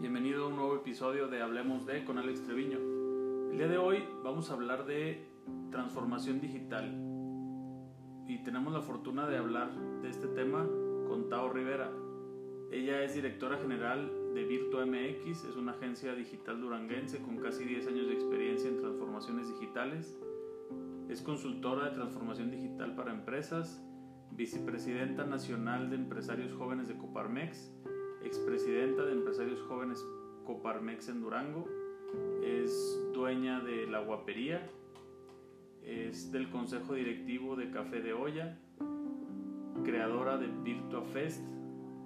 Bienvenido a un nuevo episodio de Hablemos de con Alex Treviño. El día de hoy vamos a hablar de transformación digital y tenemos la fortuna de hablar de este tema con Tao Rivera. Ella es directora general de Virtua MX, es una agencia digital duranguense con casi 10 años de experiencia en transformaciones digitales. Es consultora de transformación digital para empresas, vicepresidenta nacional de empresarios jóvenes de Coparmex, expresidenta de empresarios jóvenes Coparmex en Durango, es dueña de La Guapería, es del consejo directivo de Café de Olla, creadora de Virtua Fest,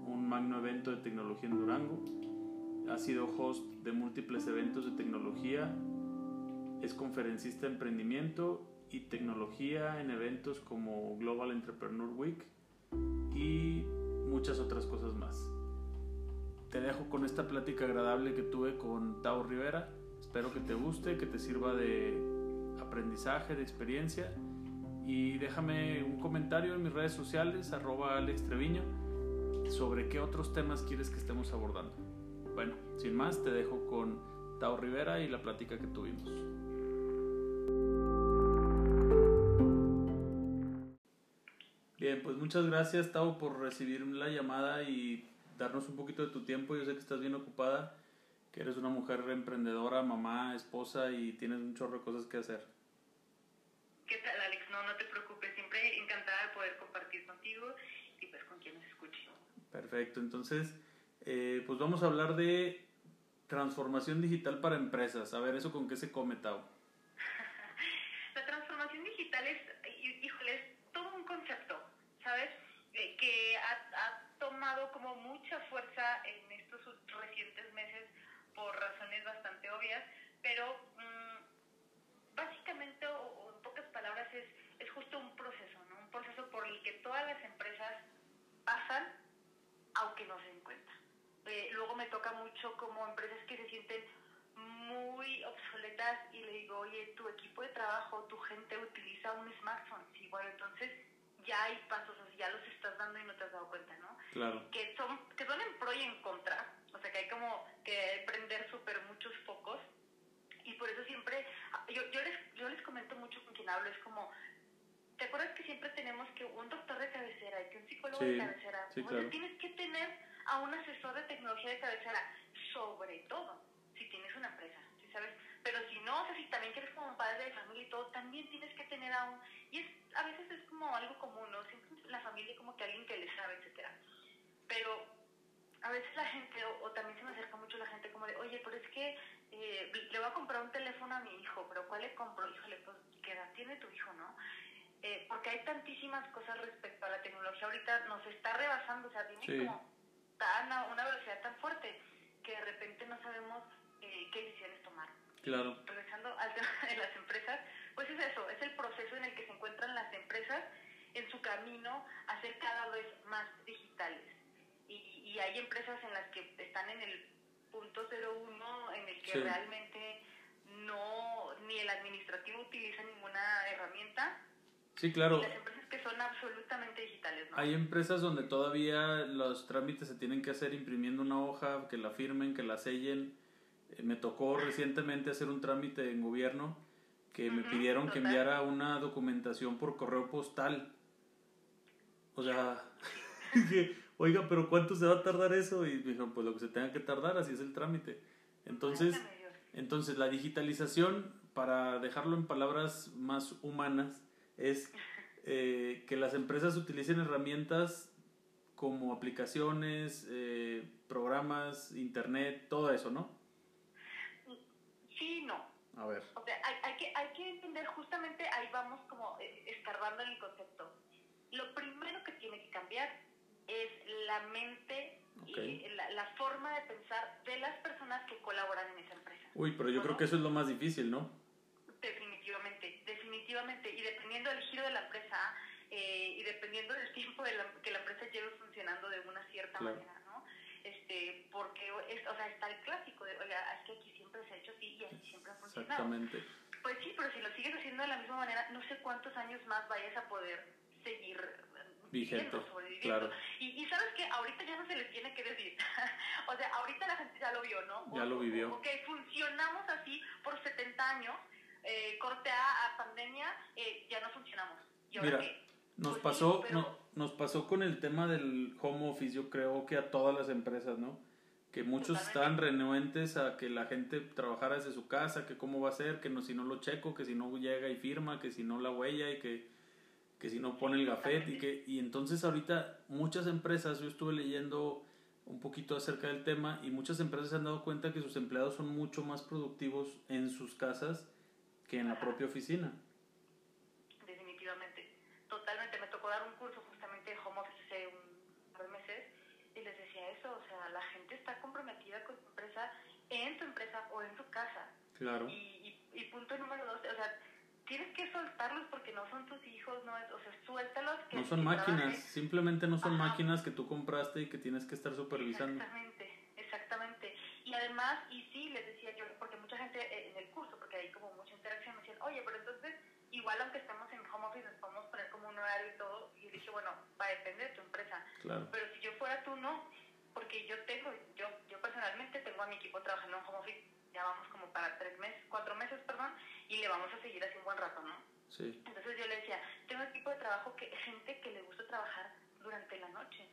un magno evento de tecnología en Durango, ha sido host de múltiples eventos de tecnología, es conferencista de emprendimiento y tecnología en eventos como Global Entrepreneur Week y muchas otras cosas más. Te dejo con esta plática agradable que tuve con Tao Rivera. Espero que te guste, que te sirva de aprendizaje, de experiencia. Y déjame un comentario en mis redes sociales, arroba Alex Treviño, sobre qué otros temas quieres que estemos abordando. Bueno, sin más, te dejo con Tao Rivera y la plática que tuvimos. Bien, pues muchas gracias Tao por recibir la llamada y darnos un poquito de tu tiempo. Yo sé que estás bien ocupada, que eres una mujer emprendedora, mamá, esposa y tienes un chorro de cosas que hacer. ¿Qué tal, Alex? No, no te preocupes. Siempre encantada de poder compartir contigo y pues con quien nos escuche. Perfecto. Entonces, eh, pues vamos a hablar de transformación digital para empresas. A ver, ¿eso con qué se come, Tao? La transformación digital es, híjole, es todo un concepto, ¿sabes? Eh, que ha, ha mucha fuerza en estos recientes meses por razones bastante obvias, pero mmm, básicamente, o, o, en pocas palabras, es, es justo un proceso, ¿no? Un proceso por el que todas las empresas pasan, aunque no se den cuenta. Eh, luego me toca mucho como empresas que se sienten muy obsoletas y le digo, oye, tu equipo de trabajo, tu gente utiliza un smartphone. Sí, bueno, entonces ya hay pasos así, ya los estás dando y no te has dado cuenta, ¿no? Claro. Que son, que son en pro y en contra, o sea que hay como que prender súper muchos focos y por eso siempre, yo, yo, les, yo les comento mucho con quien hablo, es como, ¿te acuerdas que siempre tenemos que un doctor de cabecera y que un psicólogo Sí, de cabecera? sí, o claro. sea, tienes que tener a un asesor de tecnología de cabecera, sobre todo si tienes una empresa, ¿sí sabes? Pero si no, o sea, si también quieres como un padre de familia y todo, también tienes que tener a un... Y es, a veces es como algo común, ¿no? Siempre la familia como que alguien que le sabe, etcétera. Pero a veces la gente, o, o, también se me acerca mucho la gente como de, oye, pero es que eh, le voy a comprar un teléfono a mi hijo, pero ¿cuál le compro? Híjole, pues, ¿qué edad tiene tu hijo, no? Eh, porque hay tantísimas cosas respecto a la tecnología ahorita, nos está rebasando, o sea, tiene Sí. como tan, a una velocidad tan fuerte que de repente no sabemos eh, qué decisiones tomar. Claro. Regresando al tema de las empresas, pues es eso, es el proceso en el que se encuentran las empresas en su camino a ser cada vez más digitales. Y, y hay empresas en las que están en el punto 01, en el que Sí. realmente no, ni el administrativo utiliza ninguna herramienta, Sí, claro. y las empresas que son absolutamente digitales, ¿no? Hay empresas donde todavía los trámites se tienen que hacer imprimiendo una hoja, que la firmen, que la sellen. Me tocó recientemente hacer un trámite en gobierno que me pidieron que enviara una documentación por correo postal. O sea, dije, oiga, pero ¿cuánto se va a tardar eso? Y me dijeron, pues lo que se tenga que tardar, así es el trámite. Entonces, entonces la digitalización, para dejarlo en palabras más humanas, es eh, que las empresas utilicen herramientas como aplicaciones, eh, programas, internet, todo eso, ¿no? Sí, no. A ver. O sea, hay, hay, que, hay que entender, justamente ahí vamos como eh, escarbando en el concepto. Lo primero que tiene que cambiar es la mente y la, la forma de pensar de las personas que colaboran en esa empresa. Uy, pero yo creo que eso es lo más difícil, ¿no? Definitivamente, definitivamente. Y dependiendo del giro de la empresa eh, y dependiendo del tiempo de la, que la empresa lleve funcionando de una cierta Claro. manera. Este, porque, es, o sea, está el clásico de, oiga, es que aquí siempre se ha hecho así y así siempre ha funcionado. Exactamente. Pues sí, pero si lo sigues haciendo de la misma manera, no sé cuántos años más vayas a poder seguir Vigente, sobreviviendo. Claro. Y, y, sabes que ahorita ya no se les tiene que decir. o sea, ahorita la gente ya lo vio, ¿no? Ya lo vivió. Ok, funcionamos así por 70 años, eh, corte A, a pandemia, eh, ya no funcionamos. ¿Y ahora Mira, qué? Nos sí, pasó, pero- no- nos pasó con el tema del home office, yo creo que a todas las empresas, ¿no? Que muchos estaban renuentes a que la gente trabajara desde su casa, que cómo va a ser, que no, si no lo checo, que si no llega y firma, que si no la huella y que, que si no pone el gafet y que y entonces ahorita muchas empresas, yo estuve leyendo un poquito acerca del tema y muchas empresas se han dado cuenta que sus empleados son mucho más productivos en sus casas que en la propia oficina. Definitivamente. Totalmente. Me tocó dar un curso justamente de home office hace un par de meses y les decía eso. O sea, la gente está comprometida con tu empresa en tu empresa o en tu casa. Claro. Y, y, y punto número dos, o sea, tienes que soltarlos porque no son tus hijos, no es, o sea, suéltalos. Que, No son que máquinas, trabajen. simplemente no son Ajá. máquinas que tú compraste y que tienes que estar supervisando. Exactamente, exactamente. Y además, y sí, les decía yo, porque mucha gente eh, en el curso, porque hay como mucha interacción, me decían, oye, pero entonces, igual aunque estemos en home office, nos podemos poner como un horario y todo. Y yo dije, bueno, va a depender de tu empresa. Claro, Pero si yo fuera tú, no. Porque yo tengo, yo, yo personalmente tengo a mi equipo trabajando en home office, ya vamos como para tres meses, cuatro meses, perdón, y le vamos a seguir así un buen rato, ¿no? sí, Entonces yo le decía, tengo equipo de trabajo que gente que le gusta trabajar durante la noche.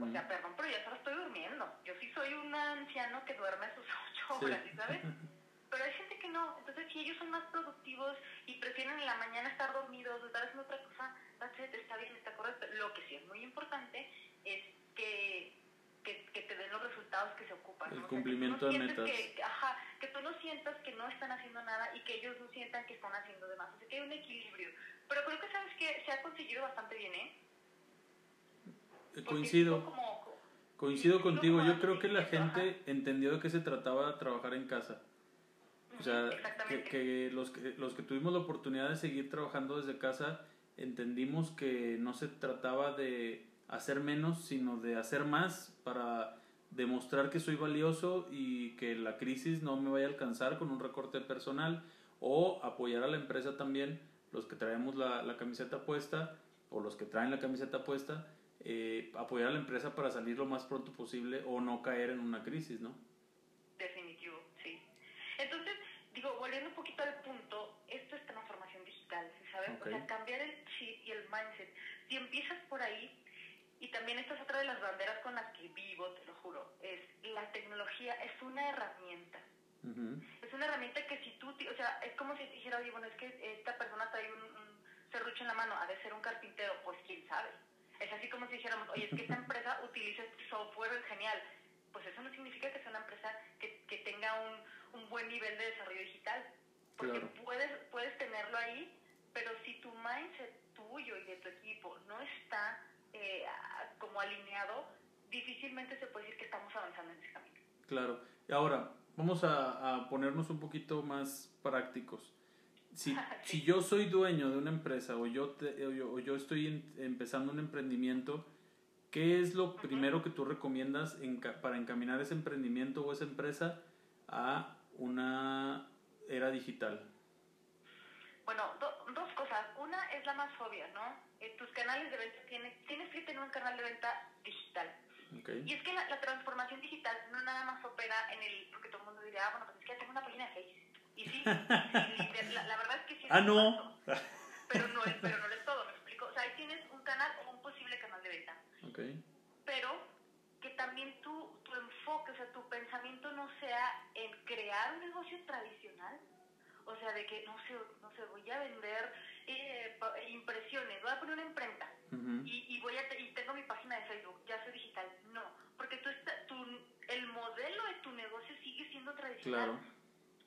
O sea, perdón, pero ya solo estoy durmiendo. Yo sí soy un anciano que duerme sus ocho horas, ¿sí ¿sabes? Pero hay gente que no. Entonces, si ellos son más productivos y prefieren en la mañana estar dormidos o estar haciendo otra cosa, está bien, está correcto. Lo que sí es muy importante es que, que, que te den los resultados que se ocupan. El ¿no? O sea, que cumplimiento de metas. Que, ajá, que tú no sientas que no están haciendo nada y que ellos no sientan que están haciendo de más. O sea, que hay un equilibrio. Pero creo que sabes que se ha conseguido bastante bien, ¿eh? Porque coincido, como- coincido contigo, yo creo que la distinto, ajá. gente entendió de qué se trataba trabajar en casa. O sea, que, Exactamente. que los que los que tuvimos la oportunidad de seguir trabajando desde casa, entendimos que no se trataba de hacer menos, sino de hacer más para demostrar que soy valioso y que la crisis no me vaya a alcanzar con un recorte personal o apoyar a la empresa también, los que traemos la, la camiseta puesta o los que traen la camiseta puesta, eh, apoyar a la empresa para salir lo más pronto posible o no caer en una crisis, ¿no? Definitivo, sí. Entonces, digo, volviendo un poquito al punto, esto es transformación digital, ¿sí ¿sabes? O sea, cambiar el chip y el mindset. Si empiezas por ahí, y también esta es otra de las banderas con las que vivo, te lo juro, es la tecnología es una herramienta. Es una herramienta que si tú, o sea, es como si dijera, oye, bueno, es que esta persona trae un, un serrucho en la mano, ha de ser un carpintero, pues quién sabe. Es así como si dijéramos, oye, es que esta empresa utiliza este software genial. Pues eso no significa que sea una empresa que, que tenga un, un buen nivel de desarrollo digital. Porque Claro. puedes, puedes tenerlo ahí, pero si tu mindset tuyo y de tu equipo no está eh, como alineado, difícilmente se puede decir que estamos avanzando en ese camino. Claro. Y ahora, vamos a, a ponernos un poquito más prácticos. Si, Sí. si yo soy dueño de una empresa o yo, te- o yo, o yo estoy en- empezando un emprendimiento, ¿qué es lo primero que tú recomiendas para encaminar ese emprendimiento o esa empresa a una era digital? Bueno, do- es la más obvia, ¿no? Eh, tus canales de venta tienes, tienes que tener un canal de venta digital. ¿Ok? Y es que la, la transformación digital no nada más opera en el, porque todo el mundo diría, ah, bueno, pues es que ya tengo una página de Facebook. Y sí, la, la verdad es que sí. es Ah, no. paso. Pero no, es, pero no lo es todo, me explico. O sea, ahí tienes un canal o un posible canal de venta. Ok. Pero que también tu, tu enfoque, o sea, tu pensamiento no sea en crear un negocio tradicional. O sea, de que, no sé, no sé, voy a vender eh, impresiones, voy a poner una imprenta y, y voy a te- y tengo mi página de Facebook, ya soy digital. No, porque tú está, tu, el modelo de tu negocio sigue siendo tradicional. Claro.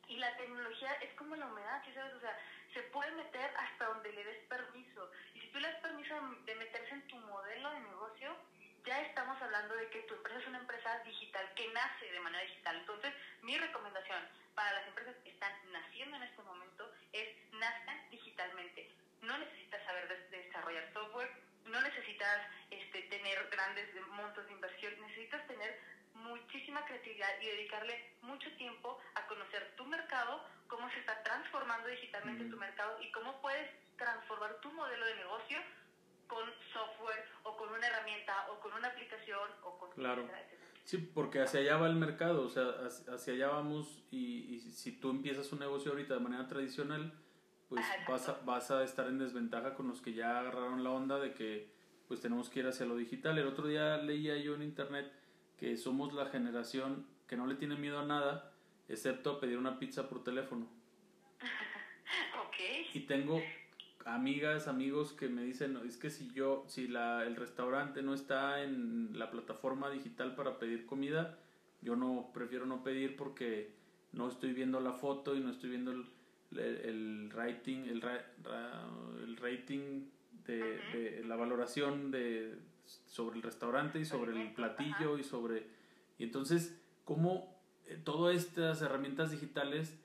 Y la tecnología es como la humedad, ¿sí sabes? O sea, se puede meter hasta donde le des permiso. Y si tú le das permiso de meterse en tu modelo de negocio, ya estamos hablando de que tu empresa es una empresa digital, que nace de manera digital. Entonces, mi recomendación para las empresas que están naciendo en este momento es nazcan digitalmente. No necesitas saber de- desarrollar software, no necesitas este, tener grandes montos de inversión, necesitas tener muchísima creatividad y dedicarle mucho tiempo a conocer tu mercado, cómo se está transformando digitalmente tu mercado y cómo puedes transformar tu modelo de negocio con software o o con una aplicación o con... Claro. Sí, porque hacia allá va el mercado, o sea, hacia allá vamos y, si tú empiezas un negocio ahorita de manera tradicional, pues vas, a, vas a estar en desventaja con los que ya agarraron la onda de que pues tenemos que ir hacia lo digital. El otro día leía yo en internet que somos la generación que no le tiene miedo a nada, excepto a pedir una pizza por teléfono. okay. Y tengo amigas, amigos que me dicen, es que si yo, si la, el restaurante no está en la plataforma digital para pedir comida, yo no prefiero no pedir porque no estoy viendo la foto y no estoy viendo el, el, rating, el, el rating de, la valoración de sobre el restaurante y sobre el platillo y sobre y entonces cómo eh, todas estas herramientas digitales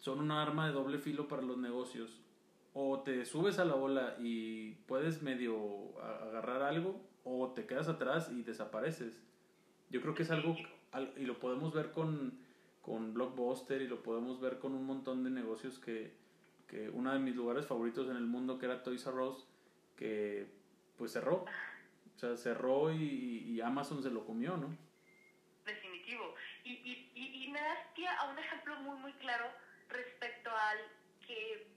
son una arma de doble filo para los negocios o te subes a la ola y puedes medio agarrar algo o te quedas atrás y desapareces. Yo creo que es algo, y lo podemos ver con, con Blockbuster y lo podemos ver con un montón de negocios que, que uno de mis lugares favoritos en el mundo, que era Toys R Us, que pues cerró. O sea, cerró y, y Amazon se lo comió, ¿no? Definitivo. Y, y, y, y me das pie a un ejemplo muy, muy claro respecto al que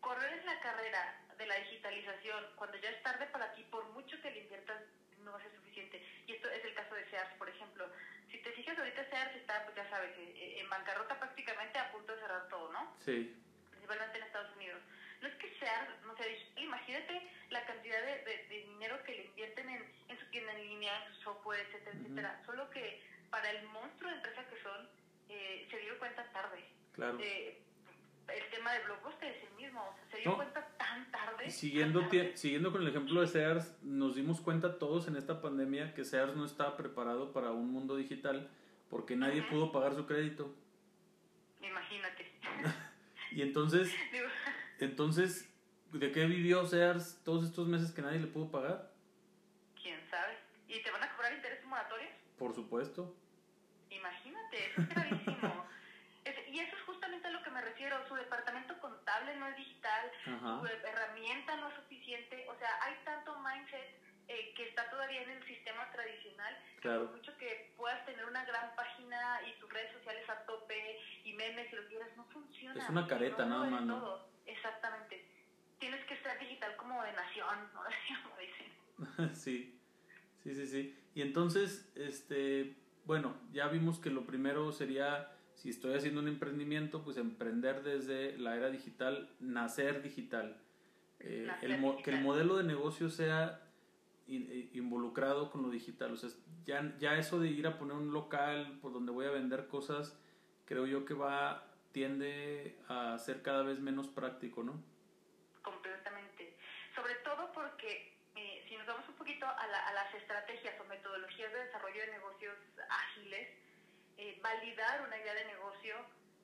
correr en la carrera de la digitalización, cuando ya es tarde para ti, por mucho que le inviertas, no va a ser suficiente. Y esto es el caso de Sears, por ejemplo. Si te fijas, ahorita Sears está, pues ya sabes, eh, en bancarrota prácticamente a punto de cerrar todo, ¿no? Sí. Principalmente en Estados Unidos. No es que Sears no sea digital, imagínate la cantidad de, de, dinero que le invierten en, en, su tienda en línea, en su software, etcétera, etcétera. Solo que para el monstruo de empresa que son, eh, se dio cuenta tarde. Claro. Eh, el tema de Blockbuster es el mismo, se dio cuenta tan tarde. Siguiendo, siguiendo con el ejemplo de Sears, nos dimos cuenta todos en esta pandemia que Sears no estaba preparado para un mundo digital porque nadie pudo pagar su crédito. Imagínate. y entonces, entonces, ¿de qué vivió Sears todos estos meses que nadie le pudo pagar? ¿Quién sabe? ¿Y te van a cobrar intereses moratorios? Por supuesto. Imagínate, eso es gravísimo y eso es justamente a lo que me refiero. Su departamento contable no es digital, su herramienta no es suficiente. O sea, hay tanto mindset eh, que está todavía en el sistema tradicional. Claro. por mucho que puedas tener una gran página y tus redes sociales a tope y memes y lo quieras, no funciona. Es una careta nada más, ¿no? Exactamente. Tienes que ser digital como de nación, ¿no? como dicen. sí, sí, sí, sí. Y entonces, este, bueno, ya vimos que lo primero sería si estoy haciendo un emprendimiento, pues emprender desde la era digital, nacer digital. Eh, el, Que el modelo de negocio sea eh, involucrado con lo digital. O sea, ya, ya eso de ir a poner un local por donde voy a vender cosas, creo yo que va, tiende a ser cada vez menos práctico, ¿no? Completamente. Sobre todo porque eh, si nos vamos un poquito a, a las estrategias o metodologías de desarrollo de negocios ágiles, eh, validar una idea de negocio,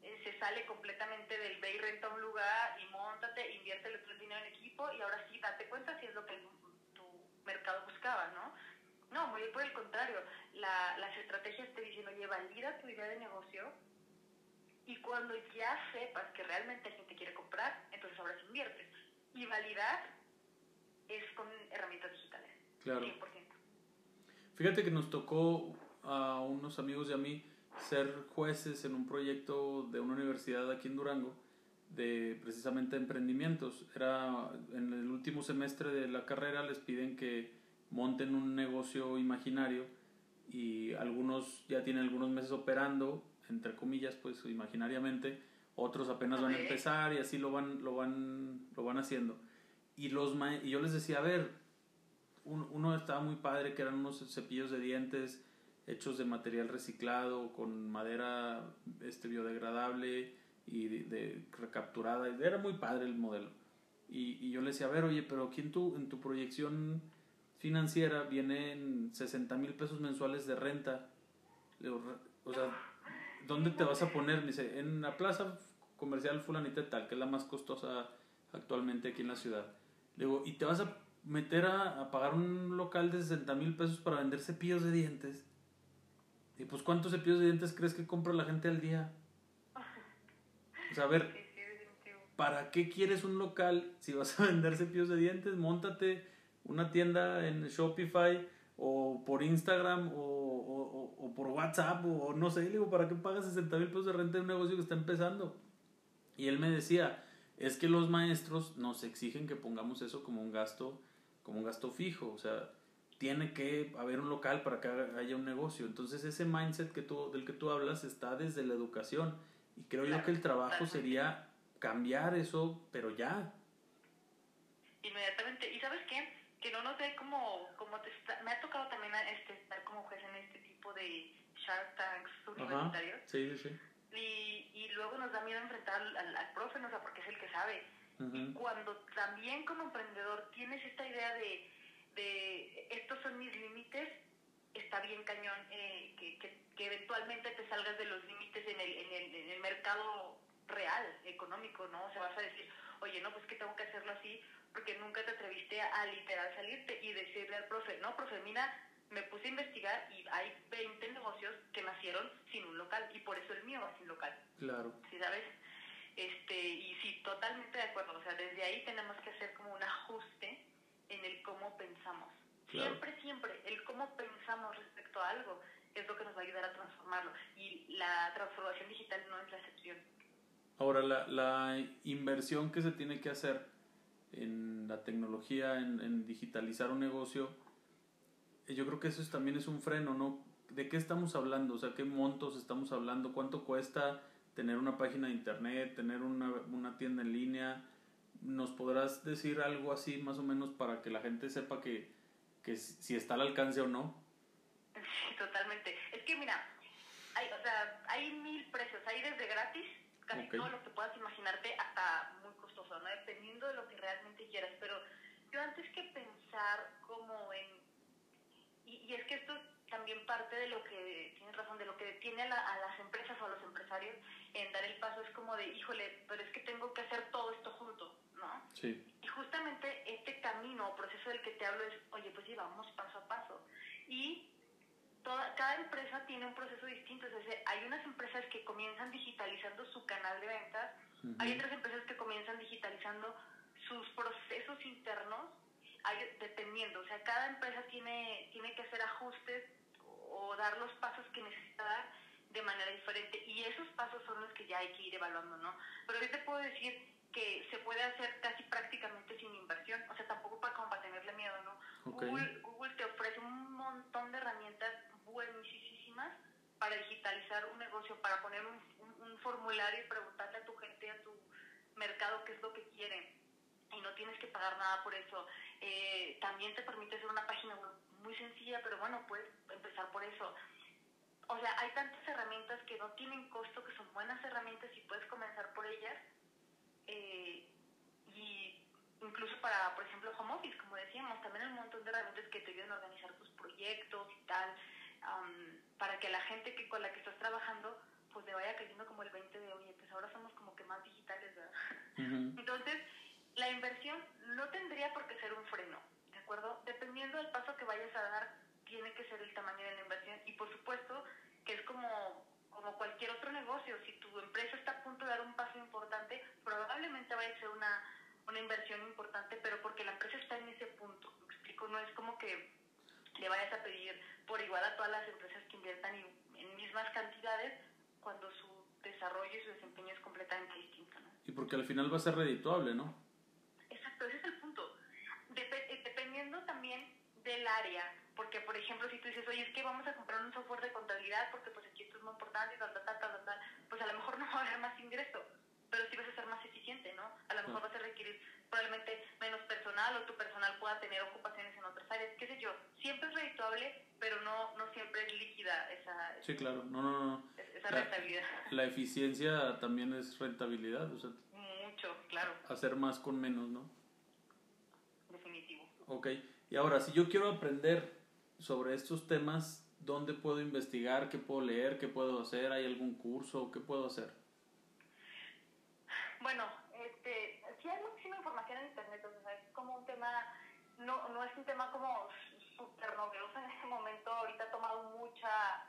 eh, se sale completamente del ve y renta un lugar y montate, invierte el dinero en equipo y ahora sí date cuenta si es lo que tu mercado buscaba, ¿no? No, muy por el contrario, la, las estrategias te dicen, oye, valida tu idea de negocio y cuando ya sepas que realmente alguien te quiere comprar, entonces ahora sí inviertes. Y validar es con herramientas digitales. Claro. 100%. Fíjate que nos tocó a unos amigos y a mí ser jueces en un proyecto de una universidad aquí en Durango de precisamente emprendimientos. Era en el último semestre de la carrera les piden que monten un negocio imaginario y algunos ya tienen algunos meses operando, entre comillas, pues imaginariamente, otros apenas van a empezar y así lo van lo van lo van haciendo. Y los y yo les decía, a ver, uno estaba muy padre que eran unos cepillos de dientes hechos de material reciclado, con madera este, biodegradable y de, recapturada. Era muy padre el modelo. Y, y, yo le decía, a ver, oye, pero aquí en tu, en tu proyección financiera vienen 60 mil pesos mensuales de renta. o sea, ¿dónde te vas a poner? Me dice, en la plaza comercial fulanita tal, que es la más costosa actualmente aquí en la ciudad. Le digo, ¿y te vas a meter a, a pagar un local de 60 mil pesos para vender cepillos de dientes? Y pues, ¿cuántos cepillos de dientes crees que compra la gente al día? O sea, a ver, ¿para qué quieres un local si vas a vender cepillos de dientes? Móntate una tienda en Shopify, o por Instagram o, o, o por WhatsApp o, no sé. Le digo, ¿para qué pagas 60 mil pesos de renta de un negocio que está empezando? Y él me decía, es que los maestros nos exigen que pongamos eso como un gasto, como un gasto fijo. O sea, tiene que haber un local para que haya un negocio. Entonces ese mindset que tú, del que tú hablas está desde la educación. Y creo yo que el trabajo sería cambiar eso, pero ya. Inmediatamente. ¿Y sabes qué? Que no nos dé como, como te me ha tocado también este, estar como juez en este tipo de Shark Tanks universitarios. Sí, sí, sí. Y, y luego nos da miedo enfrentar al, al, profe, no sé, porque es el que sabe. Y cuando también como emprendedor tienes esta idea de, de estos son mis límites, está bien cañón eh, que, que, que, eventualmente te salgas de los límites en el, en el, en el mercado real, económico, ¿no? O sea, vas a decir, oye, no, pues que tengo que hacerlo así, porque nunca te atreviste a, literal salirte y decirle al profe, no, profe, mira, me puse a investigar y hay 20 negocios que nacieron sin un local y por eso el mío va sin local. Claro. ¿Sí sabes? Este, y sí, totalmente de acuerdo. O sea, desde ahí tenemos que hacer como un ajuste en el cómo pensamos. Siempre, siempre, el cómo pensamos respecto a algo es lo que nos va a ayudar a transformarlo. Y la transformación digital no es la excepción. Ahora, la, la inversión que se tiene que hacer en la tecnología, en, en, digitalizar un negocio, yo creo que eso también es un freno, ¿no? ¿De qué estamos hablando? O sea, ¿qué montos estamos hablando? ¿Cuánto cuesta tener una página de internet, tener una, una tienda en línea? ¿Nos podrás decir algo así más o menos para que la gente sepa que, que si está al alcance o no? Sí, totalmente. Es que mira, hay, o sea, hay mil precios, hay desde gratis casi todo lo que puedas imaginarte hasta muy costoso, ¿no? Dependiendo de lo que realmente quieras. Pero yo antes que pensar como en... Y, y es que esto también parte de lo que, tienes razón, de lo que detiene a, a, las empresas o a los empresarios en dar el paso es como de, híjole, pero es que tengo que hacer todo esto junto, ¿no? Sí. Y justamente este camino o proceso del que te hablo es, oye, pues sí, vamos paso a paso. Y Toda, cada empresa tiene un proceso distinto. Es decir, hay unas empresas que comienzan digitalizando su canal de ventas, uh -huh. hay otras empresas que comienzan digitalizando sus procesos internos, hay, dependiendo. O sea, cada empresa tiene, tiene que hacer ajustes o dar los pasos que necesita dar de manera diferente. Y esos pasos son los que ya hay que ir evaluando, ¿no? Pero yo te puedo decir que se puede hacer casi prácticamente sin inversión, o sea, tampoco para, como para tenerle miedo, ¿no? Okay. Google, Google te ofrece un montón de herramientas buenísimas para digitalizar un negocio, para poner un, un, un, formulario y preguntarle a tu gente, a tu mercado qué es lo que quieren. Y no tienes que pagar nada por eso. Eh, también te permite hacer una página web muy sencilla, pero bueno, puedes empezar por eso. O sea, hay tantas herramientas que no tienen costo, que son buenas herramientas y puedes comenzar por ellas. Eh, y incluso para, por ejemplo, home office, como decíamos, también hay un montón de herramientas que te ayudan a organizar tus proyectos y tal um, para que la gente que con la que estás trabajando pues le vaya cayendo como el 20 de, oye, pues ahora somos como que más digitales, ¿verdad? Uh -huh. Entonces, la inversión no tendría por qué ser un freno, ¿de acuerdo? Dependiendo del paso que vayas a dar, tiene que ser el tamaño de la inversión y por supuesto que es como, como cualquier otro negocio, si tu empresa está a punto de dar un paso importante, probablemente vaya a ser una, una inversión importante, pero porque la empresa está en ese punto, ¿me explico? No es como que le vayas a pedir por igual a todas las empresas que inviertan en mismas cantidades cuando su desarrollo y su desempeño es completamente distinto. ¿no? Y porque al final va a ser redituable, ¿no? Exacto, ese es el dependiendo también del área, porque por ejemplo si tú dices, oye, es que vamos a comprar un software de contabilidad porque pues aquí esto es muy importante tal, tal, tal, tal, tal, pues a lo mejor no va a haber más ingreso, pero sí vas a ser más eficiente, ¿no? A lo mejor vas a requerir probablemente menos personal o tu personal pueda tener ocupaciones en otras áreas, qué sé yo. Siempre es redituable, pero no, no siempre es líquida esa, sí, claro. no, no, no. esa la, rentabilidad. La eficiencia también es rentabilidad, o sea, mucho, claro. Hacer más con menos, ¿no? Ok, y ahora, si yo quiero aprender sobre estos temas, ¿dónde puedo investigar? ¿Qué puedo leer? ¿Qué puedo hacer? ¿Hay algún curso? ¿Qué puedo hacer? Bueno, este, sí hay muchísima información en internet, o sea, es como un tema, no, no es un tema como súper novedoso en este momento, ahorita ha tomado mucha,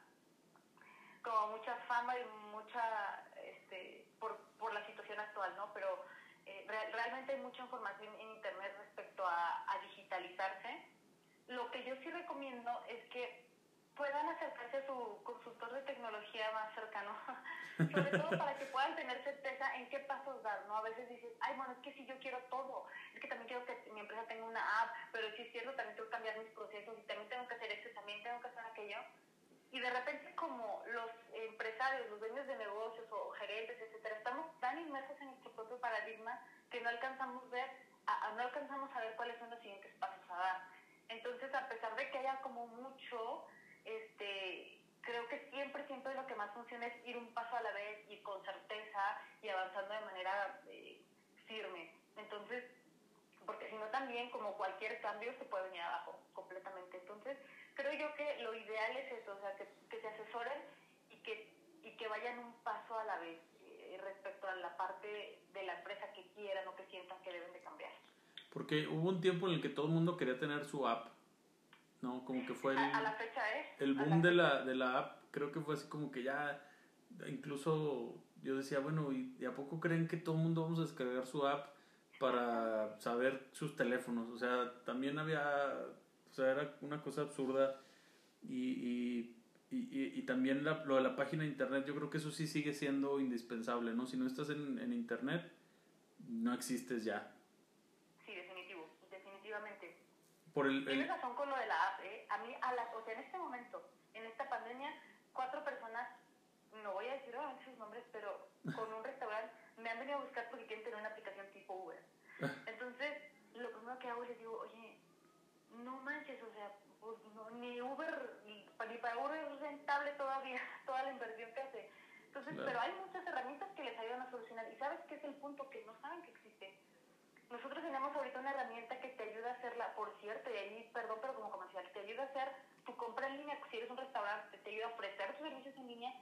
como mucha fama y mucha, este, por, por la situación actual, ¿no? Pero real, realmente hay mucha información en internet respecto a, a digitalizarse, lo que yo sí recomiendo es que puedan acercarse a su consultor de tecnología más cercano, sobre todo para que puedan tener certeza en qué pasos dar, ¿no? A veces dices, ay, bueno, es que si yo quiero todo, es que también quiero que mi empresa tenga una app, pero si es cierto, también tengo que cambiar mis procesos y también tengo que hacer esto, también tengo que hacer aquello. Y de repente como los empresarios, los dueños de negocios o gerentes, etcétera, estamos tan inmersos en nuestro propio paradigma que no alcanzamos ver, a, no alcanzamos a ver cuáles son los siguientes pasos a dar. Entonces, a pesar de que haya como mucho, este, creo que siempre, siempre lo que más funciona es ir un paso a la vez y con certeza y avanzando de manera eh, firme. Entonces, porque si no también, como cualquier cambio, se puede venir abajo completamente. Entonces, creo yo que lo ideal es eso, o sea, que, que se asesoren y que, y que vayan un paso a la vez eh, respecto a la parte de la empresa que quieran o que sientan que deben de cambiar. Porque hubo un tiempo en el que todo el mundo quería tener su app ¿no? Como que fue el, a, la fecha, ¿eh? el boom de la, de la app, creo que fue así como que ya, incluso yo decía, bueno, ¿y, a poco creen que todo el mundo vamos a descargar su app para saber sus teléfonos? O sea, también había, o sea, era una cosa absurda y, y, y, y también la, lo de la página de internet, yo creo que eso sí sigue siendo indispensable, ¿no? Si no estás en, en internet, no existes ya. Sí, definitivo, definitivamente. Por el, Tienes razón con lo de la app, ¿eh? A mí, a la, o sea, en este momento, en esta pandemia, cuatro personas, no voy a decir obviamente sus nombres, pero con un restaurante me han venido a buscar porque quieren tener una aplicación tipo Uber. Entonces, lo primero que hago es les digo, oye, no manches, o sea, pues no, ni Uber, ni, ni para Uber es rentable todavía toda la inversión que hace. Entonces, pero hay muchas herramientas que les ayudan a solucionar. ¿Y sabes qué es el punto? Que no saben que existe. Nosotros tenemos ahorita una herramienta que te ayuda a hacerla, por cierto, y ahí, perdón, pero como comercial, te ayuda a hacer tu compra en línea, si eres un restaurante, te ayuda a ofrecer tus servicios en línea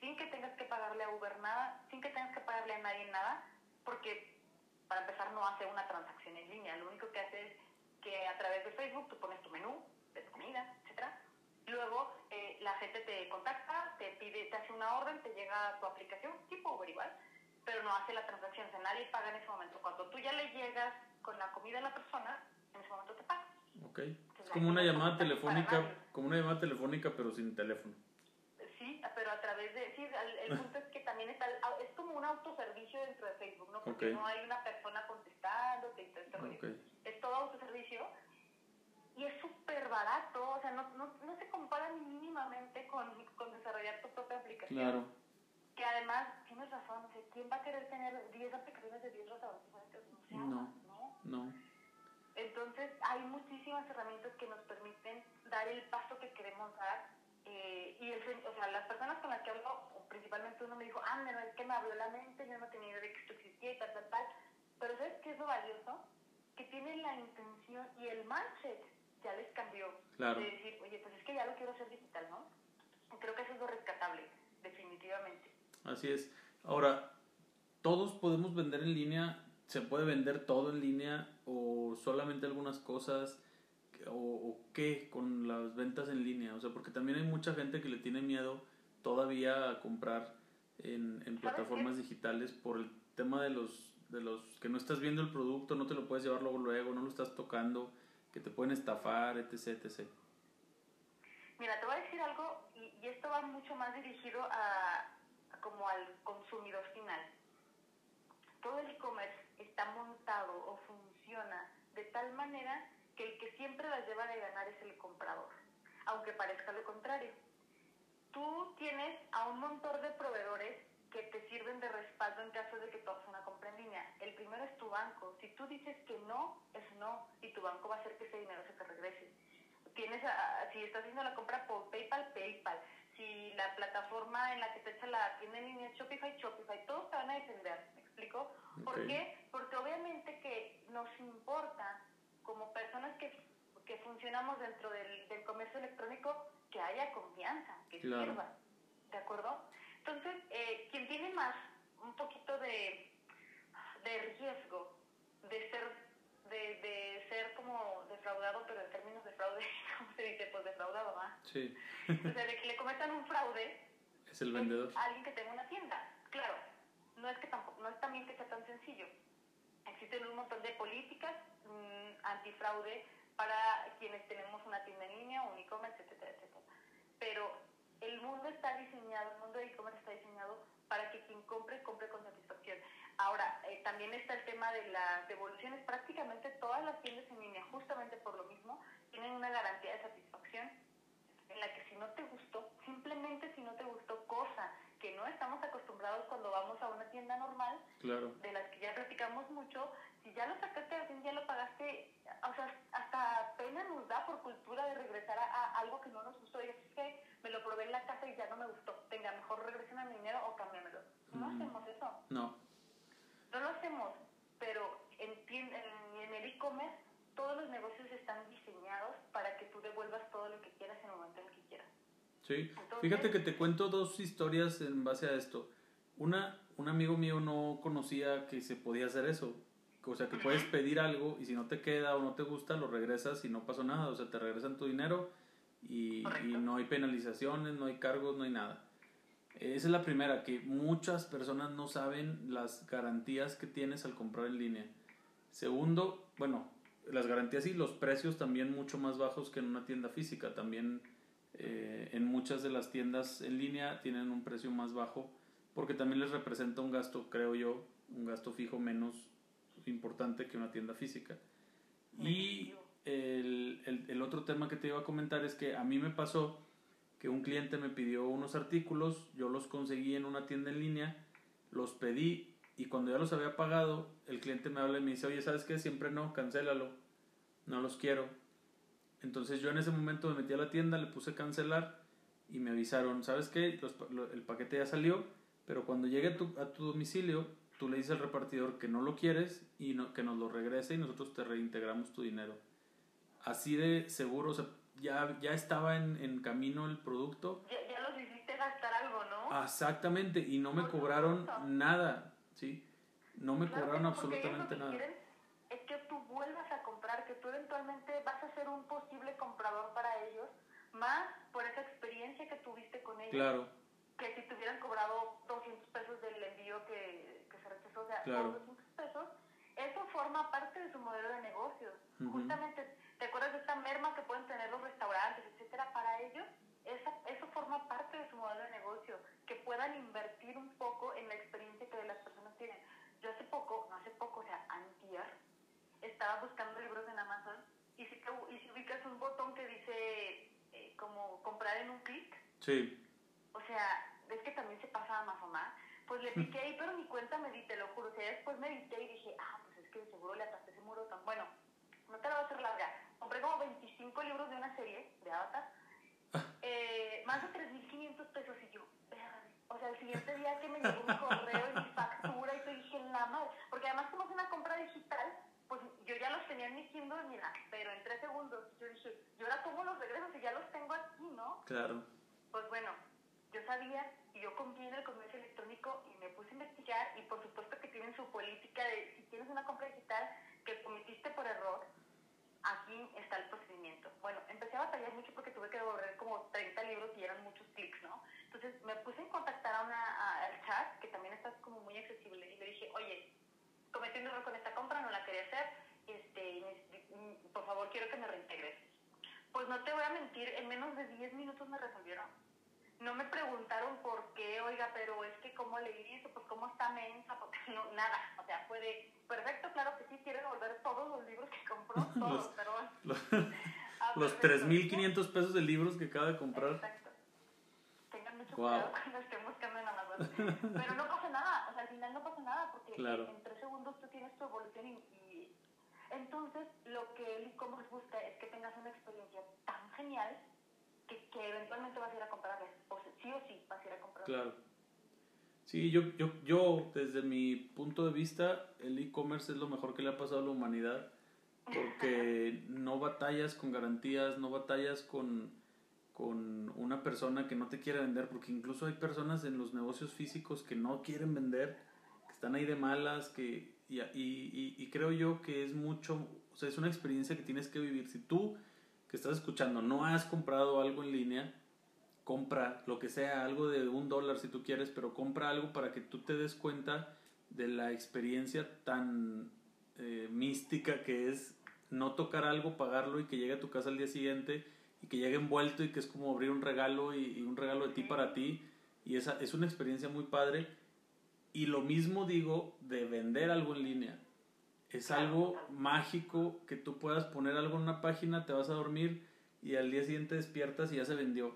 sin que tengas que pagarle a Uber nada, sin que tengas que pagarle a nadie nada, porque para empezar no hace una transacción en línea, lo único que hace es que a través de Facebook tú pones tu menú de tu comida, etcétera, Luego eh, la gente te contacta, te pide, te hace una orden, te llega a tu aplicación, tipo Uber igual, pero no hace la transacción, o sea, nadie paga en ese momento. Cuando tú ya le llegas con la comida a la persona, en ese momento te paga. Ok. Es como una llamada telefónica, como una llamada telefónica, pero sin teléfono. Sí, pero a través de... Sí, el, el punto es que también está... como un autoservicio dentro de Facebook, ¿no? Porque no hay una persona contestándote y todo este rollo. Ok. Es todo autoservicio y es súper barato, o sea, no, no, no se compara ni mínimamente con, con desarrollar tu propia aplicación. Claro. Que además, tienes razón, o sea, ¿quién va a querer tener 10 aplicaciones de 10 restaurantes diferentes? No ¿no? No. Entonces, hay muchísimas herramientas que nos permiten dar el paso que queremos dar. Eh, y el, o sea, las personas con las que hablo, principalmente uno me dijo, ah, no, es que me abrió la mente, yo no tenía idea de que esto existía y tal, tal, tal. Pero ¿sabes qué es lo valioso? Que tienen la intención y el mindset ya les cambió. Claro. De decir, oye, pues es que ya lo quiero hacer digital, ¿no? Y creo que eso es lo rescatable, definitivamente. Así es. Ahora, todos podemos vender en línea. ¿Se puede vender todo en línea o solamente algunas cosas? ¿O, o qué con las ventas en línea? O sea, porque también hay mucha gente que le tiene miedo todavía a comprar en, en plataformas digitales por el tema de los, de los que no estás viendo el producto, no te lo puedes llevar luego, luego, no lo estás tocando, que te pueden estafar, etc. etc. Mira, te voy a decir algo, y, y esto va mucho más dirigido a, a como al consumidor final. Todo el e-commerce está montado o funciona de tal manera que el que siempre las lleva de ganar es el comprador, aunque parezca lo contrario. Tú tienes a un montón de proveedores que te sirven de respaldo en caso de que tú hagas una compra en línea. El primero es tu banco. Si tú dices que no, es no, y tu banco va a hacer que ese dinero se te regrese tienes a- si estás haciendo la compra por PayPal, PayPal. Si la plataforma en la que te echa la tienda en línea es Shopify, Shopify, todos te van a defender, ¿me explico? ¿Por Ok. qué? Porque obviamente que nos importa, como personas que, que funcionamos dentro del, del comercio electrónico, que haya confianza, que Claro. sirva, ¿de acuerdo? Entonces, eh, quien tiene más, un poquito de, de riesgo de ser de, de ser como defraudado, pero en términos de fraude, ¿cómo se dice? Pues defraudado, ¿va? Sí, O sea, de que le cometan un fraude es el vendedor. es alguien que tenga una tienda. Claro, no es que tampoco, no es también que sea tan sencillo. Existen un montón de políticas mm, antifraude para quienes tenemos una tienda en línea, un e-commerce, etcétera, etcétera. Pero el mundo está diseñado, el mundo de e-commerce está diseñado para que quien compre, compre con satisfacción. Ahora, eh, también está el tema de las devoluciones. Prácticamente todas las tiendas en línea, justamente por lo mismo, tienen una garantía de satisfacción en la que si no te gustó, simplemente si no te gustó, cosa que no estamos acostumbrados cuando vamos a una tienda normal, claro. de las que ya platicamos mucho, si ya lo sacaste al ya lo pagaste, o sea, hasta pena nos da por cultura de regresar a, algo que no nos gustó. Y es que me lo probé en la casa y ya no me gustó. Venga, mejor regresen a mi dinero o cámbiamelo. No hacemos eso. No. No lo hacemos, pero en, en, en el e-commerce todos los negocios están diseñados para que tú devuelvas todo lo que quieras en el momento en que Sí, fíjate que te cuento dos historias en base a esto. Una, un amigo mío no conocía que se podía hacer eso. O sea, que puedes pedir algo y si no te queda o no te gusta, lo regresas y no pasó nada. O sea, te regresan tu dinero y, y no hay penalizaciones, no hay cargos, no hay nada. Esa es la primera, que muchas personas no saben las garantías que tienes al comprar en línea. Segundo, bueno, las garantías y los precios también mucho más bajos que en una tienda física. También eh, en muchas de las tiendas en línea tienen un precio más bajo porque también les representa un gasto, creo yo, un gasto fijo menos importante que una tienda física. Y el, el, el, otro tema que te iba a comentar es que a mí me pasó que un cliente me pidió unos artículos, yo los conseguí en una tienda en línea, los pedí y cuando ya los había pagado, el cliente me habla y me dice, oye, ¿sabes qué? Siempre no, cancélalo, no los quiero. Entonces yo en ese momento me metí a la tienda, le puse cancelar y me avisaron, ¿sabes qué? el paquete ya salió, pero cuando llegue a tu, a tu, domicilio, tú le dices al repartidor que no lo quieres y no, que nos lo regrese y nosotros te reintegramos tu dinero. Así de seguro, o sea, ya, ya estaba en, en camino el producto. Ya, ya los hiciste gastar algo, ¿no? Exactamente, y no me cobraron nada, ¿sí? No me cobraron absolutamente nada que tú eventualmente vas a ser un posible comprador para ellos, más por esa experiencia que tuviste con ellos. Claro. Que si te hubieran cobrado 200 pesos del envío que, que se rechazó, o sea, 200 pesos, eso forma parte de su modelo de negocios. Justamente, ¿te acuerdas de esta merma que pueden tener los restaurantes, etcétera? Para ellos, esa, eso forma parte de su modelo de negocio, que puedan invertir un poco en la experiencia que las personas tienen. Yo hace poco, no hace poco, o sea, antier, estaba buscando libros en Amazon y si, y si ubicas un botón que dice eh, como comprar en un clic. Sí. O sea, ves que también se pasa a Amazon, ¿ah? Pues le piqué ahí, pero mi cuenta me di, te lo juro. O sea, después medité y dije, ah, pues es que seguro le atasté ese muro tan bueno. No te lo voy a hacer larga. Compré como 25 libros de una serie de Avatar. Eh, más de 3.500 pesos y yo, o sea, el siguiente día que me llegó un correo y mi factura y te dije, la madre. Porque además como es una compra digital, pues yo ya los tenía en mi Kindle, mira, pero en tres segundos. Yo dije, yo ahora cómo los regreso si ya los tengo aquí, ¿no? Claro. Pues bueno, yo sabía y yo confié en el comercio electrónico y me puse a investigar y por supuesto que tienen su política de si tienes una compra digital que cometiste por error, aquí está el procedimiento. Bueno, empecé a batallar mucho porque tuve que devolver como 30 libros y eran muchos clics, ¿no? Entonces me puse a contactar a una, al chat, que también está como muy accesible, y le dije, oye, cometí un error con esta compra, no la este, por favor quiero que me reintegres. Pues no te voy a mentir, en menos de 10 minutos me resolvieron. No me preguntaron por qué, oiga, pero es que cómo leí eso, pues cómo está mensa, porque no, nada. O sea, fue de, perfecto, claro que sí, quiere devolver todos los libros que compró, todos, perdón. Los, 3.500 pesos de libros que acaba de comprar. Exacto. Tengan mucho cuidado cuando estén buscando en Amazon. Pero no pasa nada, o sea, al final no pasa nada, porque en tres segundos tú tienes tu evolución y, entonces lo que el e-commerce busca es que tengas una experiencia tan genial que, que, eventualmente vas a ir a comprarles, o sí o sí vas a ir a comprarles. Claro. Sí, yo, yo, yo desde mi punto de vista, el e-commerce es lo mejor que le ha pasado a la humanidad porque no batallas con garantías, no batallas con, con una persona que no te quiere vender, porque incluso hay personas en los negocios físicos que no quieren vender, que están ahí de malas, que, y, y, y creo yo que es mucho, o sea, es una experiencia que tienes que vivir. Si tú que estás escuchando no has comprado algo en línea, compra lo que sea, algo de un dólar si tú quieres, pero compra algo para que tú te des cuenta de la experiencia tan eh, mística que es no tocar algo, pagarlo y que llegue a tu casa al día siguiente y que llegue envuelto y que es como abrir un regalo y, un regalo de ti para ti. Y esa es una experiencia muy padre. Y lo mismo digo de vender algo en línea. Es algo mágico que tú puedas poner algo en una página, te vas a dormir y al día siguiente despiertas y ya se vendió.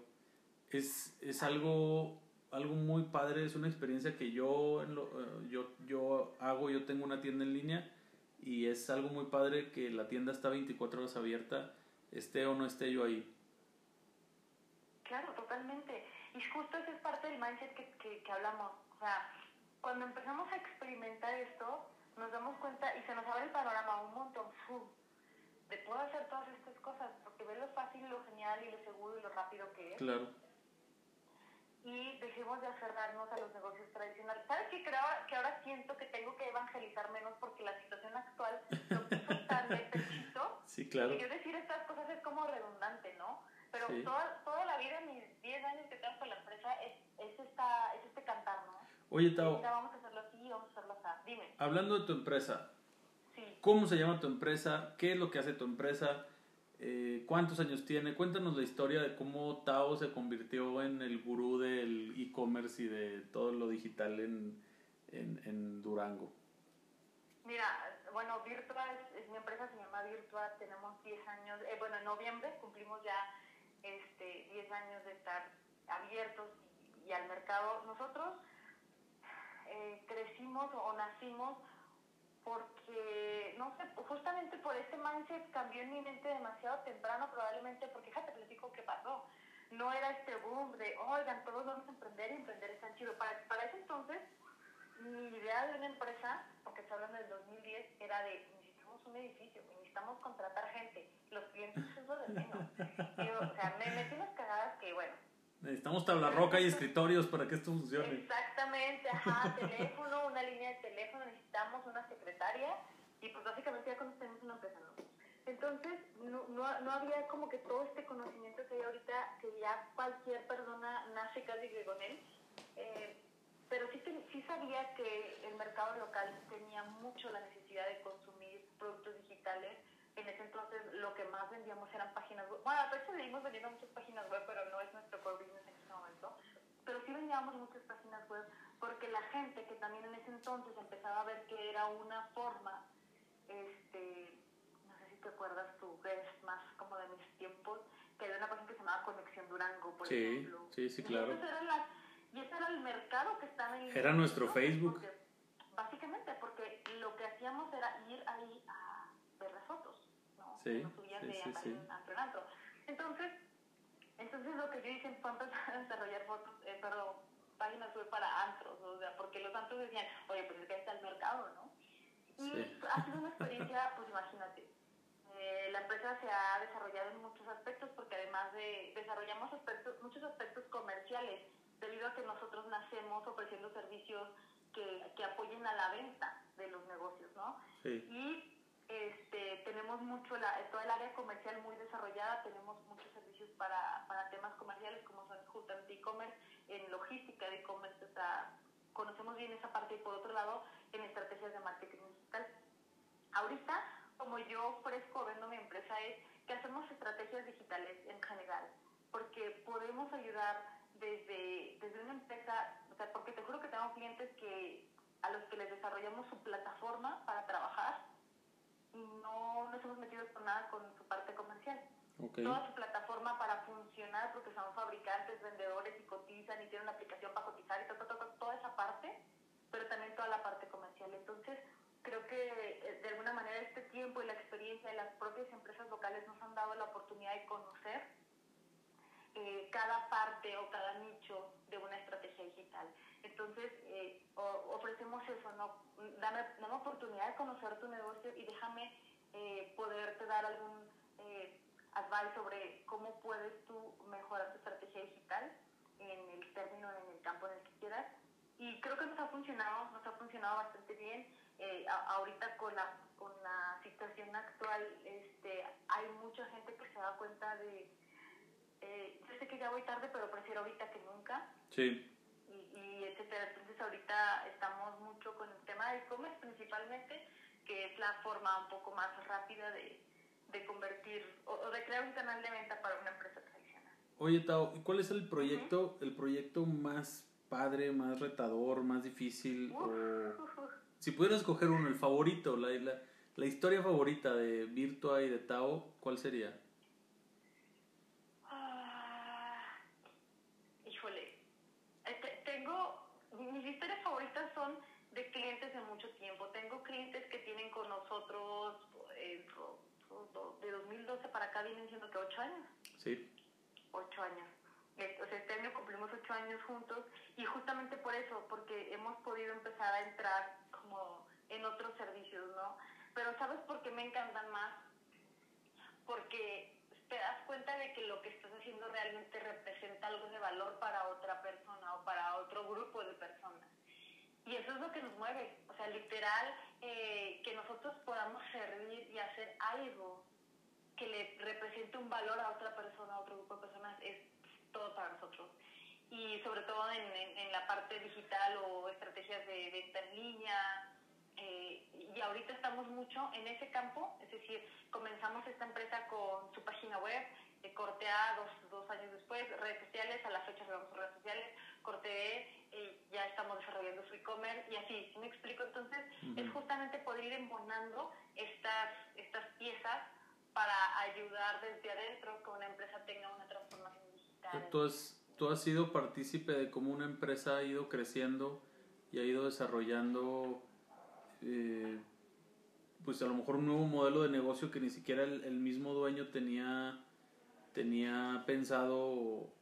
Es, es algo, algo muy padre, es una experiencia que yo, eh, yo, yo hago, yo tengo una tienda en línea y es algo muy padre que la tienda está 24 horas abierta, esté o no esté yo ahí. Claro, totalmente. Y justo esa es parte del mindset que, que, que hablamos. O sea, cuando empezamos a experimentar esto, nos damos cuenta y se nos abre el panorama un montón. de puedo hacer todas estas cosas, porque ve lo fácil, lo genial y lo seguro y lo rápido que es. Claro. Y dejemos de aferrarnos a los negocios tradicionales. ¿Sabes qué? Creo que ahora siento que tengo que evangelizar menos porque la situación actual lo puso tan de Sí, claro. Y yo decir estas cosas es como redundante, ¿no? Pero toda, toda la vida, mis 10 años que tengo con la empresa, es, es, esta, es este cantar, ¿no? Oye, Tao. Vamos a hacerlo así, vamos a hacerlo así. Dime. Hablando de tu empresa, ¿cómo se llama tu empresa? ¿Qué es lo que hace tu empresa? Eh, ¿Cuántos años tiene? Cuéntanos la historia de cómo Tao se convirtió en el gurú del e-commerce y de todo lo digital en, en, en Durango. Mira, bueno, Virtua es, mi empresa, se llama Virtua, tenemos 10 años, eh, bueno, en noviembre cumplimos ya este, 10 años de estar abiertos y, al mercado. Nosotros eh, crecimos o nacimos porque, no sé, justamente por ese mindset cambió en mi mente demasiado temprano, probablemente porque, fíjate, les digo qué pasó. No era este boom de, oigan, todos vamos a emprender y emprender es tan chido. Para, para ese entonces, mi idea de una empresa, porque se hablando del 2010, era de necesitamos un edificio, necesitamos contratar gente, los clientes es lo de menos. o sea, me metí unas cagadas que, bueno. Necesitamos tabla roca y escritorios para que esto funcione. Exactamente, ajá, teléfono, una línea de teléfono, necesitamos una secretaria y pues básicamente ya cuando tenemos una empresa, ¿no? Entonces, no, no, no, había como que todo este conocimiento que hay ahorita, que ya cualquier persona nace casi con él. Eh, pero sí, sí sabía que el mercado local tenía mucho la necesidad de consumir productos digitales. En ese entonces lo que más vendíamos eran páginas web. Bueno, de hecho seguimos vendiendo muchas páginas web, pero no es nuestro core business en este momento. Pero sí vendíamos muchas páginas web porque la gente que también en ese entonces empezaba a ver que era una forma, este, no sé si te acuerdas tú, que es más como de mis tiempos, que había una página que se llamaba Conexión Durango, por ejemplo. Sí, sí, claro. eran las y ese era el mercado que estaba en Era nuestro Facebook. básicamente, porque lo que hacíamos era ir ahí a ver las fotos, ¿no? Sí, Nos subían de sí, sí. antro en antro. Entonces, entonces lo que yo hice fue empezar a desarrollar fotos, eh, perdón, páginas web para antros, o sea, porque los antros decían, oye, pues es que ahí está el mercado, ¿no? Y ha sido una experiencia, pues imagínate, eh, la empresa se ha desarrollado en muchos aspectos porque además de desarrollamos aspectos, muchos aspectos comerciales debido a que nosotros nacemos ofreciendo servicios que, que apoyen a la venta de los negocios, ¿no? Sí. Y este, tenemos mucho, la, toda el área comercial muy desarrollada, tenemos muchos servicios para, para temas comerciales como son justamente e-commerce, en logística de e-commerce, o sea, conocemos bien esa parte y por otro lado en estrategias de marketing digital. Ahorita, como yo ofrezco, vendo mi empresa, es que hacemos estrategias digitales en general, porque podemos ayudar desde, desde una empresa, o sea, porque te juro que tengo clientes que a los que les desarrollamos su plataforma para trabajar no nos hemos metido con nada con su parte comercial. Toda su plataforma para funcionar, porque son fabricantes, vendedores y cotizan y tienen una aplicación para cotizar y todo, todo, toda esa parte, pero también toda la parte comercial. Entonces, creo que eh, de alguna manera este tiempo y la experiencia de las propias empresas locales nos han dado la oportunidad de conocer eh, cada parte o cada nicho de una estrategia digital. Entonces, eh, ofrecemos eso, ¿no? Dame, dame, oportunidad de conocer tu negocio y déjame eh, poderte dar algún eh, advice sobre cómo puedes tú mejorar tu estrategia digital en el término, en el campo en el que quieras. Y creo que nos ha funcionado, nos ha funcionado bastante bien. ahorita con la, con la situación actual, este, hay mucha gente que se da cuenta de eh, yo sé que ya voy tarde, pero prefiero ahorita que nunca. Sí. Y, y etcétera. Entonces ahorita estamos mucho con el tema de e-commerce principalmente, que es la forma un poco más rápida de, de convertir o, de crear un canal de venta para una empresa tradicional. Oye, Tao, ¿cuál es el proyecto, el proyecto más padre, más retador, más difícil? Si pudieras escoger uno, el favorito, la, la, la historia favorita de Virtua y de Tao, ¿cuál sería? clientes de mucho tiempo. Tengo clientes que nosotros eh, de 2012 para acá vienen siendo que 8 años. Sí. 8 años. O sea, este año cumplimos 8 años juntos y justamente por eso, porque hemos podido empezar a entrar como en otros servicios, ¿no? Pero ¿sabes por qué me encantan más? Porque te das cuenta de que lo que estás haciendo realmente representa algo de valor para otra persona o para otro grupo de personas. Y eso es lo que nos mueve, o sea, literal, eh, que nosotros podamos servir y hacer algo que le represente un valor a otra persona, a otro grupo de personas, es todo para nosotros. Y sobre todo en, en, la parte digital o estrategias de venta en línea. Eh, y ahorita estamos mucho en ese campo, es decir, comenzamos esta empresa con su página web, eh, Cortea dos, dos años después, redes sociales, a la fecha llevamos redes sociales, Corte ya estamos desarrollando su e-commerce y así, ¿me explico? Entonces, es justamente poder ir embonando estas, estas piezas para ayudar desde adentro que una empresa tenga una transformación digital. Tú has, tú has sido partícipe de cómo una empresa ha ido creciendo y ha ido desarrollando, eh, pues a lo mejor un nuevo modelo de negocio que ni siquiera el, el mismo dueño tenía, tenía pensado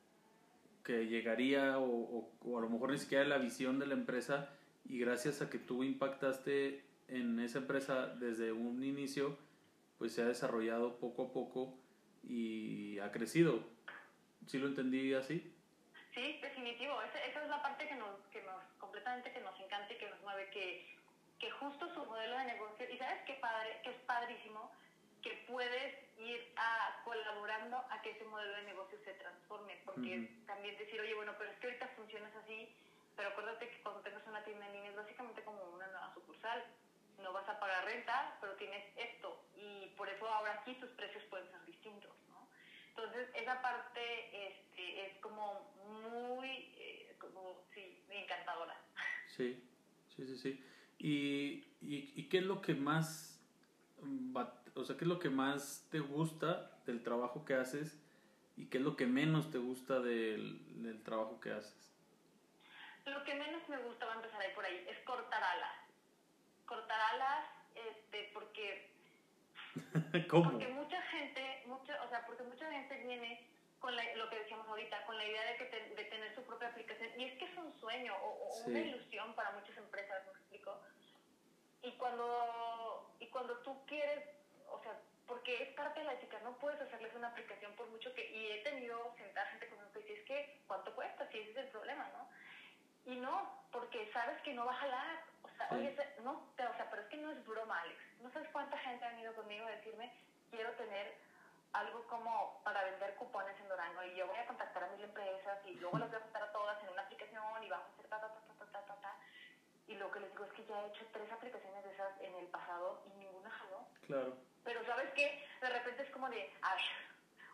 que llegaría o, o, a lo mejor ni siquiera la visión de la empresa y gracias a que tú impactaste en esa empresa desde un inicio, pues se ha desarrollado poco a poco y ha crecido. ¿Sí lo entendí así? Sí, definitivo. Esa, esa es la parte que nos, que nos, completamente que nos encanta y que nos mueve, que, que justo su modelo de negocio, y sabes qué padre, que es padrísimo, que puedes ir a, colaborando a que ese modelo de negocio se transforme, porque también decir, oye, bueno, pero es que ahorita funcionas así, pero acuérdate que cuando tengas una tienda en línea es básicamente como una nueva sucursal, no vas a pagar renta, pero tienes esto, y por eso ahora aquí tus precios pueden ser distintos, ¿no? Entonces, esa parte este, es como muy, eh, como, sí, encantadora. Sí, sí, sí, sí. ¿Y, y, y qué es lo que más o sea, qué es lo que más te gusta del trabajo que haces y qué es lo que menos te gusta del, del trabajo que haces? Lo que menos me gusta, va a empezar ahí por ahí, es cortar alas. Cortar alas, este, porque... ¿Cómo? Porque mucha gente, mucha, o sea, porque mucha gente viene con lo que decíamos ahorita, con la idea de, que de tener su propia aplicación. Y es que es un sueño o, una ilusión para muchas empresas, ¿me explico? Y cuando, y cuando tú quieres o sea, porque es parte de la chica, no puedes hacerles una aplicación por mucho que, y he tenido sentar gente conmigo que dice, es que, ¿cuánto cuesta? Si ese es el problema, ¿no? Y no, porque sabes que no va a jalar, o sea, oye, no, pero, o sea, pero es que no es broma, Alex, no sabes cuánta gente ha venido conmigo a decirme, quiero tener algo como para vender cupones en Durango y yo voy a contactar a mil empresas y luego las voy a juntar a todas en una aplicación y vamos a hacer ta, ta, ta, ta, ta, ta, ta, Y lo que les digo es que ya he hecho tres aplicaciones de esas en el pasado y ninguna jaló. Claro. Pero ¿sabes qué? De repente es como de, ay,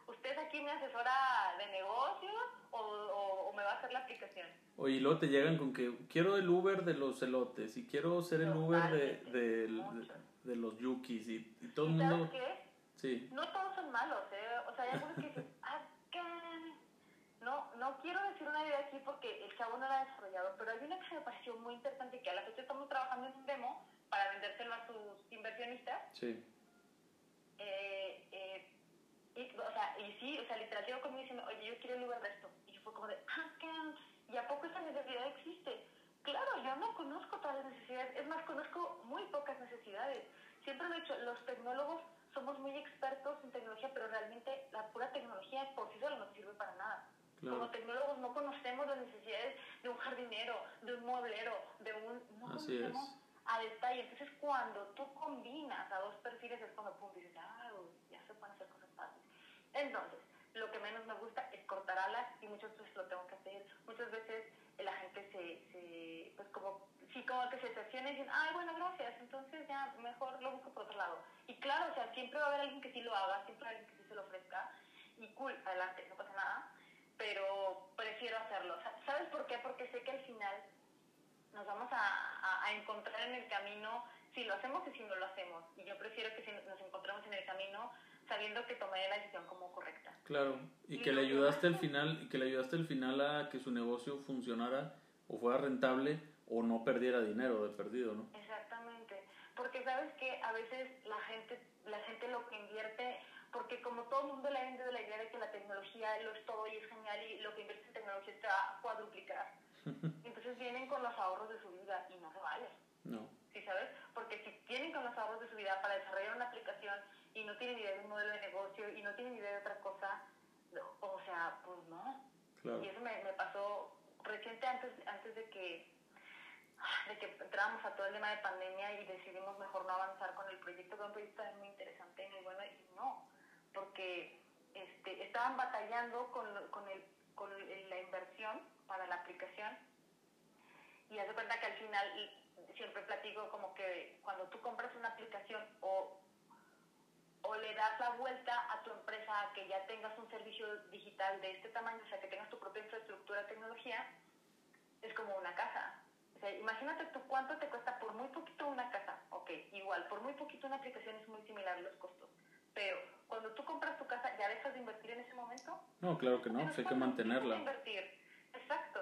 ¿usted aquí me asesora de negocios o, o, me va a hacer la aplicación? Oye, y luego te llegan con que quiero el Uber de los elotes y quiero ser el Uber de, de, de, los yukis y, todo el mundo... ¿Sabes qué? Sí. No todos son malos, ¿eh? O sea, hay algunos que dicen, ah, ¿qué? No, no quiero decir una idea aquí porque el chavo no la ha desarrollado, pero hay una que me pareció muy interesante que a la fecha estamos trabajando en un demo para vendérselo a sus inversionistas. Sí eh, eh, y, o sea, y sí, o sea, literal llegó conmigo diciendo, oye, yo quiero el lugar de esto. Y yo fue como de, ah, ¿qué? ¿Y a poco esa necesidad existe? Claro, yo no conozco todas las necesidades, es más, conozco muy pocas necesidades. Siempre lo he dicho, los tecnólogos somos muy expertos en tecnología, pero realmente la pura tecnología por sí sola no sirve para nada. Como tecnólogos no conocemos las necesidades de un jardinero, de un mueblero, de un... No Así conocemos es a detalle. Entonces, cuando tú combinas a dos perfiles, es cuando pum, dices, ah, ya se pueden hacer cosas fáciles. Entonces, lo que menos me gusta es cortar alas y muchas veces lo tengo que hacer. Muchas veces la gente se, se pues como, sí, como que se decepcionan y dicen, ay, bueno, gracias, entonces ya mejor lo busco por otro lado. Y claro, o sea, siempre va a haber alguien que sí lo haga, siempre va a haber alguien que sí se lo ofrezca, y cool, adelante, no pasa nada, pero prefiero hacerlo. ¿Sabes por qué? Porque sé que al final nos vamos a, a, encontrar en el camino si lo hacemos y si no lo hacemos. Y yo prefiero que si nos encontremos en el camino sabiendo que tomé la decisión como correcta. Claro, y, que le ayudaste al final, y que le ayudaste al final a que su negocio funcionara o fuera rentable o no perdiera dinero de perdido, ¿no? Exactamente, porque sabes que a veces la gente, la gente lo que invierte, porque como todo el mundo le ha vendido la idea de que la tecnología lo es todo y es genial y lo que invierte en tecnología está a cuadruplicar, entonces vienen con los ahorros de su vida y no se vale. No. ¿Sí sabes? Porque si tienen con los ahorros de su vida para desarrollar una aplicación y no tienen idea de un modelo de negocio y no tienen idea de otra cosa, o sea, pues no. Y eso me, me, pasó reciente antes, antes de que de que entramos a todo el tema de pandemia y decidimos mejor no avanzar con el proyecto, que un proyecto muy interesante, muy bueno, y no, porque este, estaban batallando con, con, el, con la inversión para la aplicación y haz de cuenta que al final siempre platico como que cuando tú compras una aplicación o o le das la vuelta a tu empresa a que ya tengas un servicio digital de este tamaño, o sea, que tengas tu propia infraestructura tecnología, es como una casa. O sea, imagínate tú cuánto te cuesta por muy poquito una casa. Ok, igual, por muy poquito una aplicación es muy similar los costos. Pero cuando tú compras tu casa, ¿ya dejas de invertir en ese momento? No, claro que no, pues hay que mantenerla. Invertir. Exacto.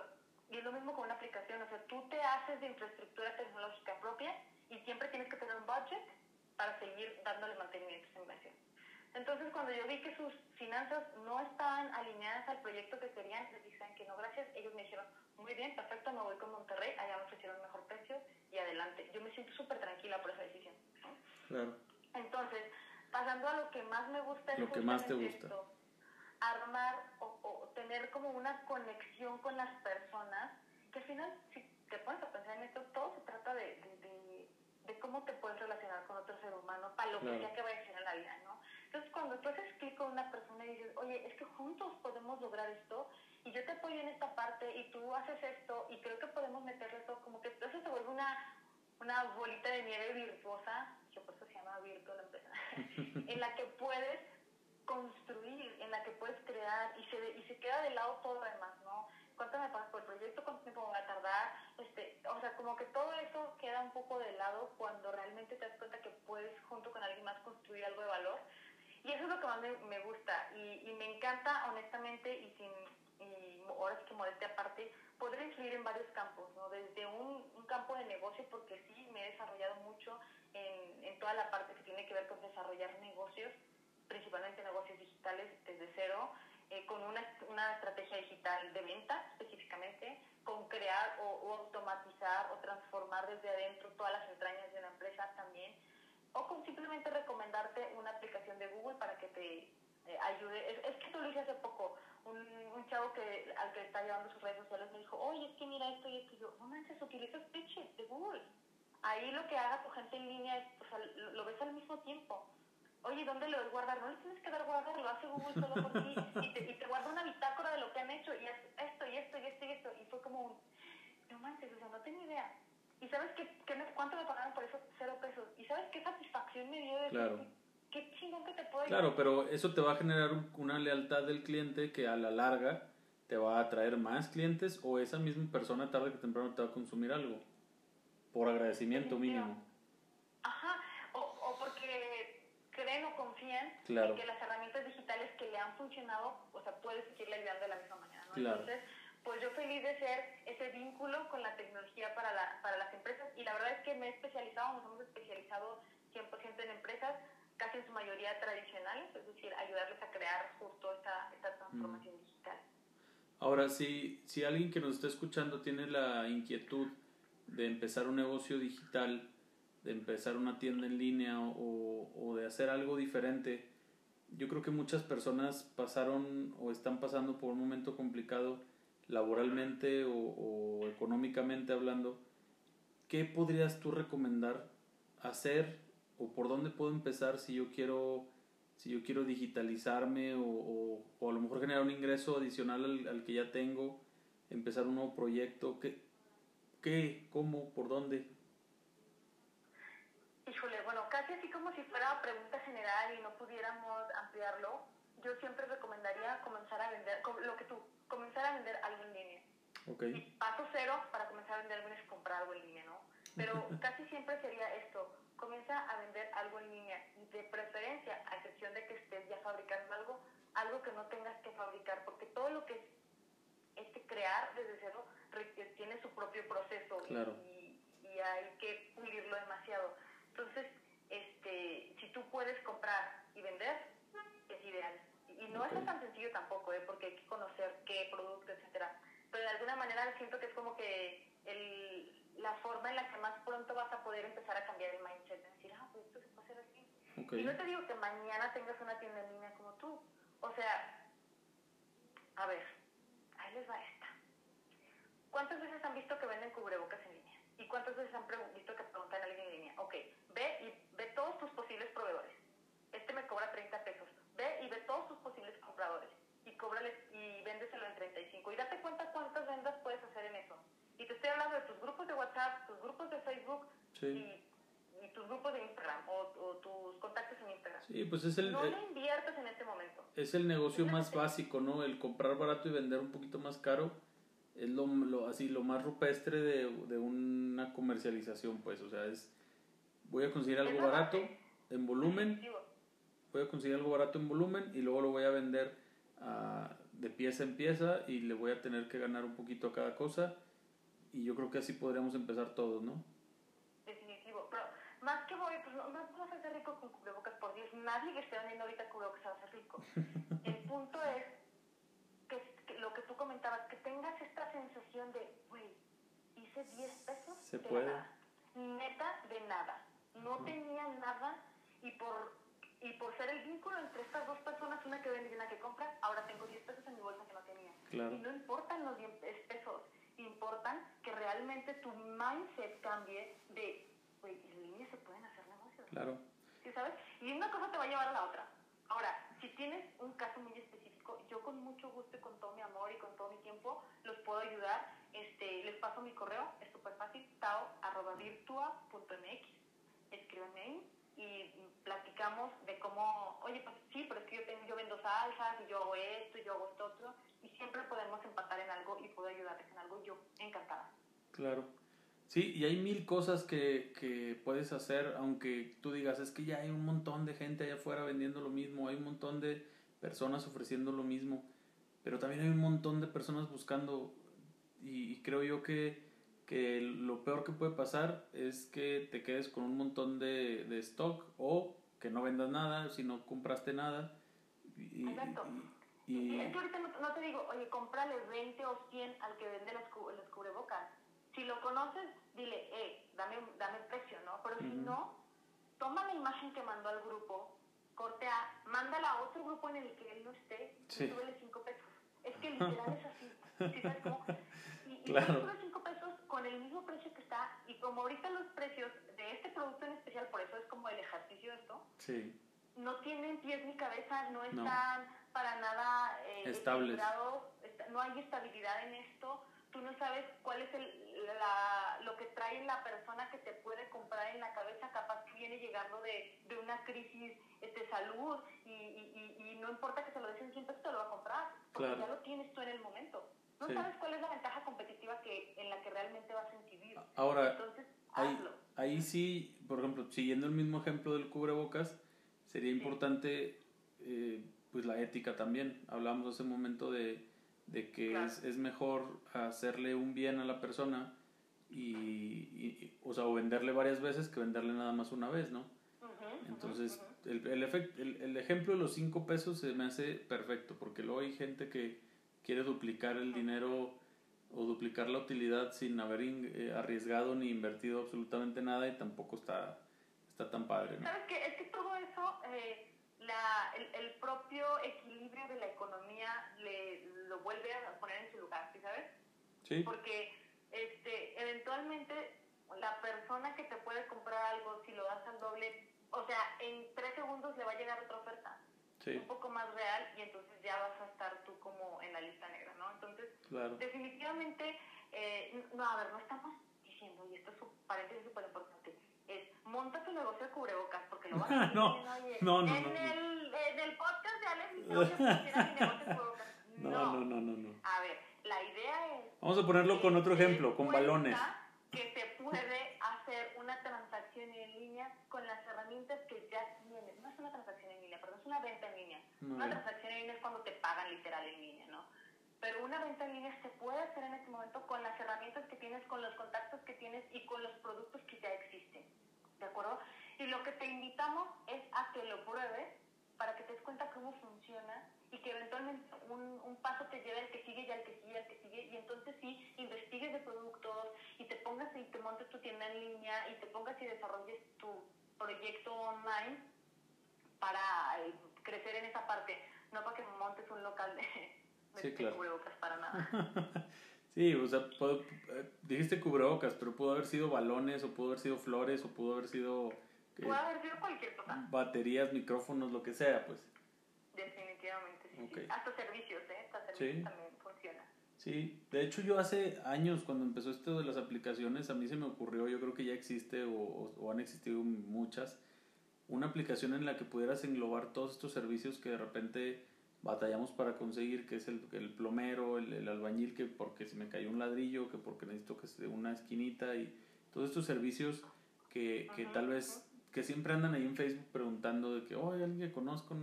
Y es lo mismo con una aplicación. O sea, tú te haces de infraestructura tecnológica propia y siempre tienes que tener un budget para seguir dándole mantenimiento a esa inversión. Entonces, cuando yo vi que sus finanzas no estaban alineadas al proyecto que querían, les dije que no, gracias. Ellos me dijeron, muy bien, perfecto, me voy con Monterrey, allá me ofrecieron mejor precio y adelante. Yo me siento súper tranquila por esa decisión. Claro. Entonces, pasando a lo que más me gusta, lo que más te gusta. armar o, o, tener como una conexión con las personas, que al final, si te pones a pensar en esto, todo se trata de, de de cómo te puedes relacionar con otro ser humano para lo que sea que vaya a ser en la vida, ¿no? Entonces, cuando tú haces clic con una persona y dices, oye, es que juntos podemos lograr esto, y yo te apoyo en esta parte, y tú haces esto, y creo que podemos meterle todo, como que eso se vuelve una, una bolita de nieve virtuosa, que por eso se llama Virtual empresa, en la que puedes construir, en la que puedes crear, y se, y se queda de lado todo lo demás, ¿no? cuánto me pagas por el proyecto, cuánto tiempo me va a tardar, este, o sea, como que todo eso queda un poco de lado cuando realmente te das cuenta que puedes junto con alguien más construir algo de valor. Y eso es lo que más me, gusta y, y, me encanta honestamente y sin y ahora sí que modestia aparte, poder influir en varios campos, ¿no? Desde un, un, campo de negocio, porque sí me he desarrollado mucho en, en toda la parte que tiene que ver con desarrollar negocios, principalmente negocios digitales desde cero, eh, con una, una, estrategia digital de venta específicamente, con crear o, automatizar o transformar desde adentro todas las entrañas de una empresa también, o con simplemente recomendarte una aplicación de Google para que te eh, ayude. Es, que tú lo hice hace poco, un, un, chavo que al que está llevando sus redes sociales me dijo, oye, es que mira esto y esto, y yo, no manches, utilizas pitches de Google. Ahí lo que haga tu gente en línea es, o sea, lo, lo ves al mismo tiempo oye, ¿dónde lo doy guardar? No le tienes que dar guardar, lo hace Google todo por ti y te, y te guarda una bitácora de lo que han hecho y esto y esto y esto y esto. Y fue como un, no manches, o sea, no tengo idea. ¿Y sabes qué, qué cuánto me pagaron por eso? Cero pesos. ¿Y sabes qué satisfacción me dio de claro. qué chingón que te puedo Claro, pero eso te va a generar una lealtad del cliente que a la larga te va a traer más clientes o esa misma persona tarde que temprano te va a consumir algo. Por agradecimiento mínimo. Ajá, creen o confían en que las herramientas digitales que le han funcionado, o sea, puedes seguirle ayudando de la misma manera, ¿no? Entonces, pues yo feliz de ser ese vínculo con la tecnología para, la, para las empresas y la verdad es que me he especializado, nos hemos especializado 100% en empresas, casi en su mayoría tradicionales, es decir, ayudarles a crear justo esta, esta transformación mm. digital. Ahora, si, si alguien que nos está escuchando tiene la inquietud de empezar un negocio digital, de empezar una tienda en línea o, o, de hacer algo diferente. Yo creo que muchas personas pasaron o están pasando por un momento complicado laboralmente o, o económicamente hablando. ¿Qué podrías tú recomendar hacer o por dónde puedo empezar si yo quiero si yo quiero digitalizarme o, o, a lo mejor generar un ingreso adicional al, al, que ya tengo, empezar un nuevo proyecto, ¿qué, ¿Qué? ¿Cómo? ¿Por dónde? Híjole, bueno, casi así como si fuera pregunta general y no pudiéramos ampliarlo, yo siempre recomendaría comenzar a vender, lo que tú, comenzar a vender algo en línea. Okay. Y paso cero para comenzar a vender algo es comprar algo en línea, ¿no? Pero casi siempre sería esto, comienza a vender algo en línea de preferencia, a excepción de que estés ya fabricando algo, algo que no tengas que fabricar, porque todo lo que este crear desde cero tiene su propio proceso y, y, hay que pulirlo demasiado. Entonces, este, si tú puedes comprar y vender, es ideal. Y no es tan sencillo tampoco, ¿eh? porque hay que conocer qué producto, etcétera. Pero de alguna manera siento que es como que el, la forma en la que más pronto vas a poder empezar a cambiar el mindset, de decir, ah, pues esto se puede hacer así. Y no te digo que mañana tengas una tienda en línea como tú. O sea, a ver, ahí les va esta. ¿Cuántas veces han visto que venden cubrebocas en línea? ¿Y cuántas veces han visto que preguntan a alguien en línea? Ok, ve y ve todos tus posibles proveedores. Este me cobra 30 pesos. Ve y ve todos tus posibles compradores. Y cóbrale y véndeselo en 35. Y date cuenta cuántas vendas puedes hacer en eso. Y te estoy hablando de tus grupos de WhatsApp, tus grupos de Facebook y, tus grupos de Instagram o, tus contactos en Instagram. Sí, pues es el... No lo inviertas en este momento. Es el negocio más básico, ¿no? El comprar barato y vender un poquito más caro es lo, lo así lo más rupestre de, de, una comercialización, pues, o sea, es voy a conseguir algo barato en volumen, voy a conseguir algo barato en volumen y luego lo voy a vender uh, de pieza en pieza y le voy a tener que ganar un poquito a cada cosa y yo creo que así podríamos empezar todos, ¿no? Definitivo, pero más que voy, pues no, no vas a ser rico con cubrebocas, por Dios, nadie que esté vendiendo ahorita cubrebocas va a ser rico. El punto es que, lo que tú comentabas, que tengas esta sensación de, güey, hice 10 pesos. Se puede. Nada. Neta, de nada. No tenía nada y por y por ser el vínculo entre estas dos personas, una que vende y una que compra, ahora tengo 10 pesos en mi bolsa que no tenía. Claro. Y no importan los 10 pesos, importan que realmente tu mindset cambie de, güey, en línea se pueden hacer. Claro. ¿Sí sabes? Y una cosa te va a llevar a la otra. Ahora, si tienes un caso muy específico, yo con mucho gusto y con todo mi amor y con todo mi tiempo los puedo ayudar. Este, les paso mi correo, es súper fácil, tao.virtua.mx. Escríbanme ahí y platicamos de cómo, oye, pues sí, pero es que yo, tengo, yo vendo salsas y yo hago esto y yo hago esto otro, y siempre podemos empatar en algo y puedo ayudarles en algo, yo encantada. Claro. Sí, y hay mil cosas que, que puedes hacer, aunque tú digas, es que ya hay un montón de gente allá afuera vendiendo lo mismo, hay un montón de personas ofreciendo lo mismo, pero también hay un montón de personas buscando, y creo yo que que lo peor que puede pasar es que te quedes con un montón de, de stock o que no vendas nada si no compraste nada. Y, Exacto. Y, es que ahorita no, te digo, oye, cómprale 20 o 100 al que vende las, las cubrebocas. Si lo conoces, dile, eh, dame, dame precio, ¿no? Pero si no, toma la imagen que mandó al grupo, cortea, mándala a otro grupo en el que él no esté y súbele 5 pesos. Es que literal es así. ¿Sí sabes cómo? Y, claro. 5 pesos con el mismo precio que está, y como ahorita los precios de este producto en especial, por eso es como el ejercicio esto, sí. no tienen pies ni cabeza, no están para nada eh, estables, no hay estabilidad en esto, tú no sabes cuál es el, la, lo que trae la persona que te puede comprar en la cabeza, capaz que viene llegando de, de una crisis de este, salud y, y, y, no importa que se lo des en 100 pesos, te lo va a comprar, porque ya lo tienes tú en el momento. No sabes cuál es la ventaja competitiva que, en la que realmente vas a incidir. Ahora, Entonces, ahí, ahí sí, por ejemplo, siguiendo el mismo ejemplo del cubrebocas, sería importante eh, pues la ética también. Hablamos hace un momento de, de que es, es, mejor hacerle un bien a la persona y, o sea, o venderle varias veces que venderle nada más una vez, ¿no? Entonces, el, el, el, el, ejemplo de los cinco pesos se me hace perfecto, porque luego hay gente que quiere duplicar el dinero o duplicar la utilidad sin haber eh, arriesgado ni invertido absolutamente nada y tampoco está, está tan padre. ¿no? ¿Sabes qué? Es que todo eso, eh, la, el, el, propio equilibrio de la economía le, lo vuelve a poner en su lugar, ¿sí sabes? Sí. Porque este, eventualmente la persona que te puede comprar algo, si lo das al doble, o sea, en tres segundos le va a llegar otra oferta un poco más real y entonces ya vas a estar tú como en la lista negra, ¿no? Entonces, definitivamente, eh, no, a ver, no estamos diciendo, y esto es un paréntesis súper importante, monta tu negocio de cubrebocas, porque lo vas a no, no, no, en, no, el, en el podcast de Alex y yo quisiera mi negocio de cubrebocas. No, no, no, no, no. A ver, la idea es... Vamos a ponerlo con otro ejemplo, con balones. Que se puede hacer una transacción en línea con las herramientas que ya tienes. No es una transacción en línea, perdón, es una venta en línea. Muy Una transacción en línea es cuando te pagan literal en línea, ¿no? Pero una venta en línea se puede hacer en este momento con las herramientas que tienes, con los contactos que tienes y con los productos que ya existen. ¿De acuerdo? Y lo que te invitamos es a que lo pruebes para que te des cuenta cómo funciona y que eventualmente un, un paso te lleve al que sigue y al que sigue y al que sigue y entonces sí investigues de productos y te pongas y te montes tu tienda en línea y te pongas y desarrolles tu proyecto online para eh, crecer en esa parte, no para que montes un local de, de, Sí, claro. cubrebocas para nada. Sí, o sea, puedo- eh, dijiste cubrebocas, pero pudo haber sido balones, o pudo haber sido flores, o pudo haber sido eh, haber sido cualquier cosa, baterías, micrófonos, lo que sea, pues. definitivamente. Sí. Hasta servicios, ¿eh? Hasta servicios Sí. también funciona. Sí, de hecho yo hace años cuando empezó esto de las aplicaciones, a mí se me ocurrió, yo creo que ya existe o, o- o han existido muchas, una aplicación en la que pudieras englobar todos estos servicios que de repente batallamos para conseguir, que es el, el plomero, el, el albañil, que porque se me cayó un ladrillo, que porque necesito que esté una esquinita y todos estos servicios que, que tal vez, que siempre andan ahí en Facebook preguntando de que, oh, alguien que conozco.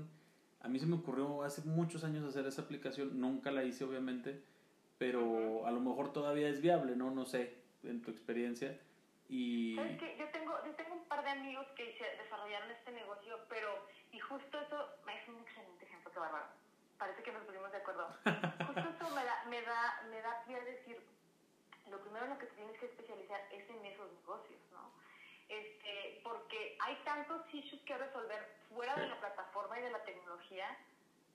A mí se me ocurrió hace muchos años hacer esa aplicación, nunca la hice obviamente, pero a lo mejor todavía es viable, ¿no? No sé, en tu experiencia. Y ¿Sabes qué? Yo tengo, yo tengo un par de amigos que se desarrollaron este negocio, pero, y justo eso es un excelente ejemplo, qué bárbaro. Parece que nos pusimos de acuerdo. Justo eso me da, me da, me da pie a decir, lo primero en lo que te tienes que especializar es en esos negocios, ¿no? Este, porque hay tantos issues que resolver fuera de la plataforma y de la tecnología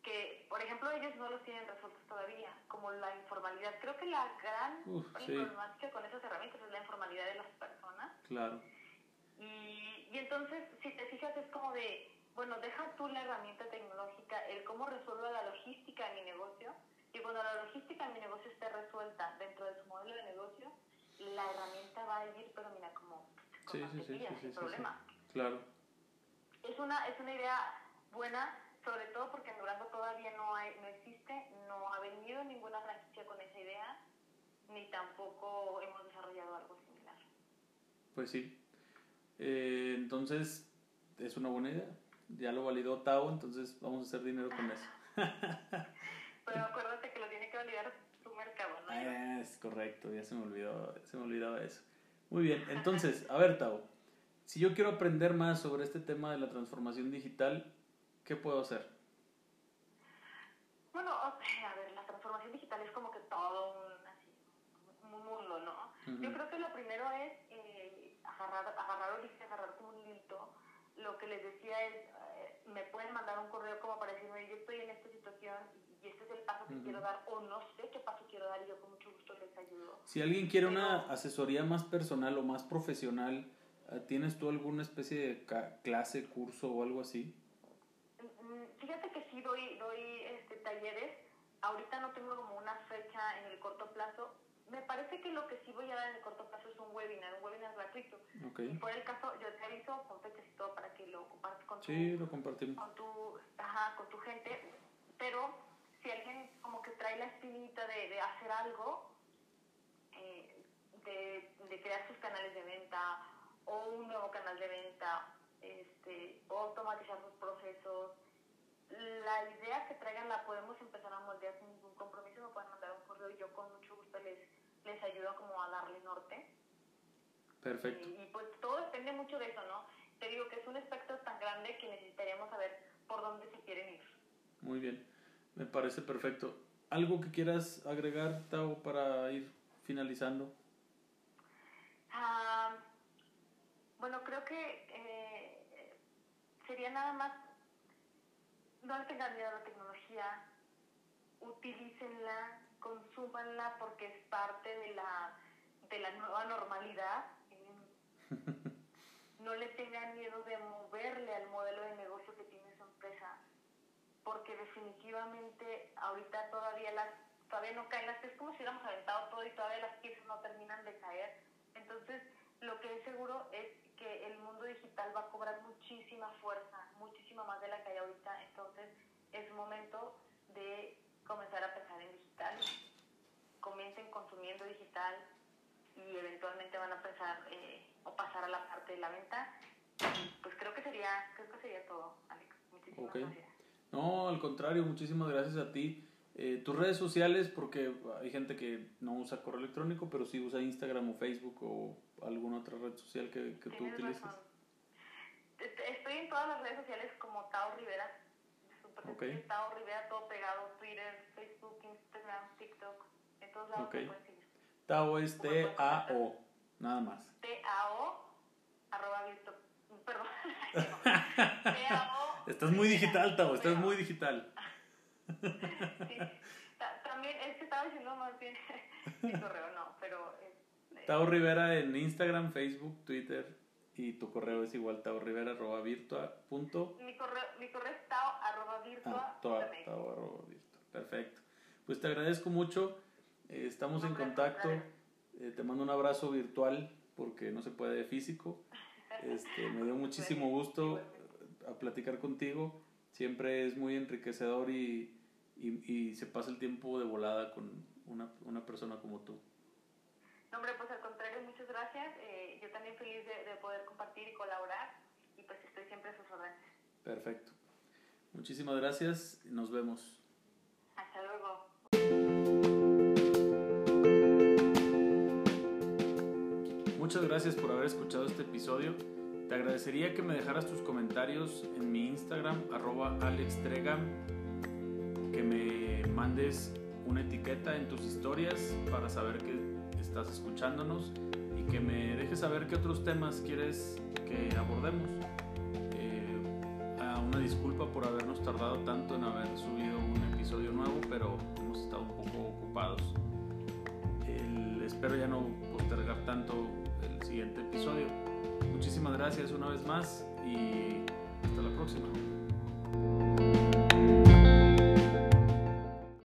que, por ejemplo, ellos no los tienen resueltos todavía, como la informalidad. Creo que la gran Uf, sí. problemática con esas herramientas es la informalidad de las personas. claro, Y, y entonces, si te fijas, es como de, bueno, deja tú la herramienta tecnológica, el cómo resuelvo la logística de mi negocio, y cuando la logística de mi negocio esté resuelta dentro de su modelo de negocio, la herramienta va a ir, pero mira, como con Sí, sí, sin problema. claro. Es una, es una idea buena, sobre todo porque en Durango todavía no, hay, no existe, no ha venido ninguna franquicia con esa idea, ni tampoco hemos desarrollado algo similar. Pues sí. Eh, entonces, es una buena idea. Ya lo validó Tao, entonces vamos a hacer dinero con eso. Pero acuérdate que lo tiene que validar tu mercado, ¿no? Ah, es correcto, ya se me olvidó, se me olvidaba eso. Muy bien, entonces, a ver, Tao, si yo quiero aprender más sobre este tema de la transformación digital, ¿qué puedo hacer? Bueno, o sea, a ver, la transformación digital es como que todo un, así, un mundo, ¿no? Ujú. Yo creo que lo primero es eh, agarrar, agarrar ahorita, agarrar como un hilito. Lo que les decía es, eh, me pueden mandar un correo como para decirme, yo estoy en esta situación y este es el paso que quiero dar o no sé qué paso quiero dar y yo con mucho gusto les ayudo. Si alguien quiere una asesoría más personal o más profesional, eh, ¿tienes tú alguna especie de clase, curso o algo así? Mm, Fíjate que sí doy, doy este, talleres. Ahorita no tengo como una fecha en el corto plazo. Me parece que lo que sí voy a dar en el corto plazo es un webinar, un webinar gratuito. Si fuera el caso, yo te aviso fechas y todo para que lo compartas con tu, Sí, lo compartimos. con tu, ajá, con tu gente. Pero si alguien como que trae la espinita de, de hacer algo, eh, de, de crear sus canales de venta o un nuevo canal de venta, este, o automatizar sus procesos, la idea que traigan la podemos empezar a moldear sin ningún compromiso, me pueden mandar un correo y yo con mucho gusto les, les ayudo como a darle norte. Perfecto. Y, y, pues todo depende mucho de eso, ¿no? Te digo que es un espectro tan grande que necesitaríamos saber por dónde se quieren ir. Muy bien. Me parece perfecto. ¿Algo que quieras agregar, Tao, para ir finalizando? Ah, bueno, creo que eh, sería nada más, no le tengan miedo a la tecnología, utilícenla, consúmanla porque es parte de la, de la nueva normalidad. No le tengan miedo de moverle al modelo de negocio que tiene su empresa, porque definitivamente ahorita todavía las todavía no caen las es como si hubiéramos aventado todo y todavía las piezas no terminan de caer. Entonces, lo que es seguro es que el mundo digital va a cobrar muchísima fuerza, muchísima más de la que hay ahorita. Entonces, es momento de comenzar a pensar en digital. Comiencen consumiendo digital y eventualmente van a pensar eh, o pasar a la parte de la venta. pues creo que sería, creo que sería todo, Alex. Muchísimas gracias. No, al contrario, muchísimas gracias a ti. Eh, tus redes sociales, porque hay gente que no usa correo electrónico, pero sí usa Instagram o Facebook o alguna otra red social que, que tú utilices. Estoy en todas las redes sociales como Tao Rivera. Okay. Tao Rivera, todo pegado, Twitter, Facebook, Instagram, TikTok, en todos lados okay. Tao es T-A-O, nada más. T-A-O, arroba virtu... Perdón. T-A-O. Estás muy digital, Tao, estás muy digital. sí. También, es que estaba diciendo más bien mi correo, no, pero... Eh, Tao Rivera en Instagram, Facebook, Twitter y tu correo es igual taorrivera arroba virtua punto. Mi correo, mi correo es tao arroba virtua. Ah, tao, arroba virtua. Perfecto. Pues te agradezco mucho. Eh, estamos en contacto. Eh, te mando un abrazo virtual porque no se puede físico. Este, me dio muchísimo gusto a platicar contigo. Siempre es muy enriquecedor y, y, se pasa el tiempo de volada con una, una persona como tú. No, hombre, pues al contrario, muchas gracias. Eh, yo también feliz de, de, poder compartir y colaborar y pues estoy siempre a sus órdenes. Perfecto. Muchísimas gracias nos vemos. Hasta luego. Muchas gracias por haber escuchado este episodio. Te agradecería que me dejaras tus comentarios en mi Instagram, arroba que me mandes una etiqueta en tus historias para saber que estás escuchándonos y que me dejes saber qué otros temas quieres que abordemos. Eh, una disculpa por habernos tardado tanto en haber subido un episodio nuevo, pero hemos estado un poco ocupados. espero ya no postergar tanto el siguiente episodio. Muchísimas gracias una vez más y hasta la próxima.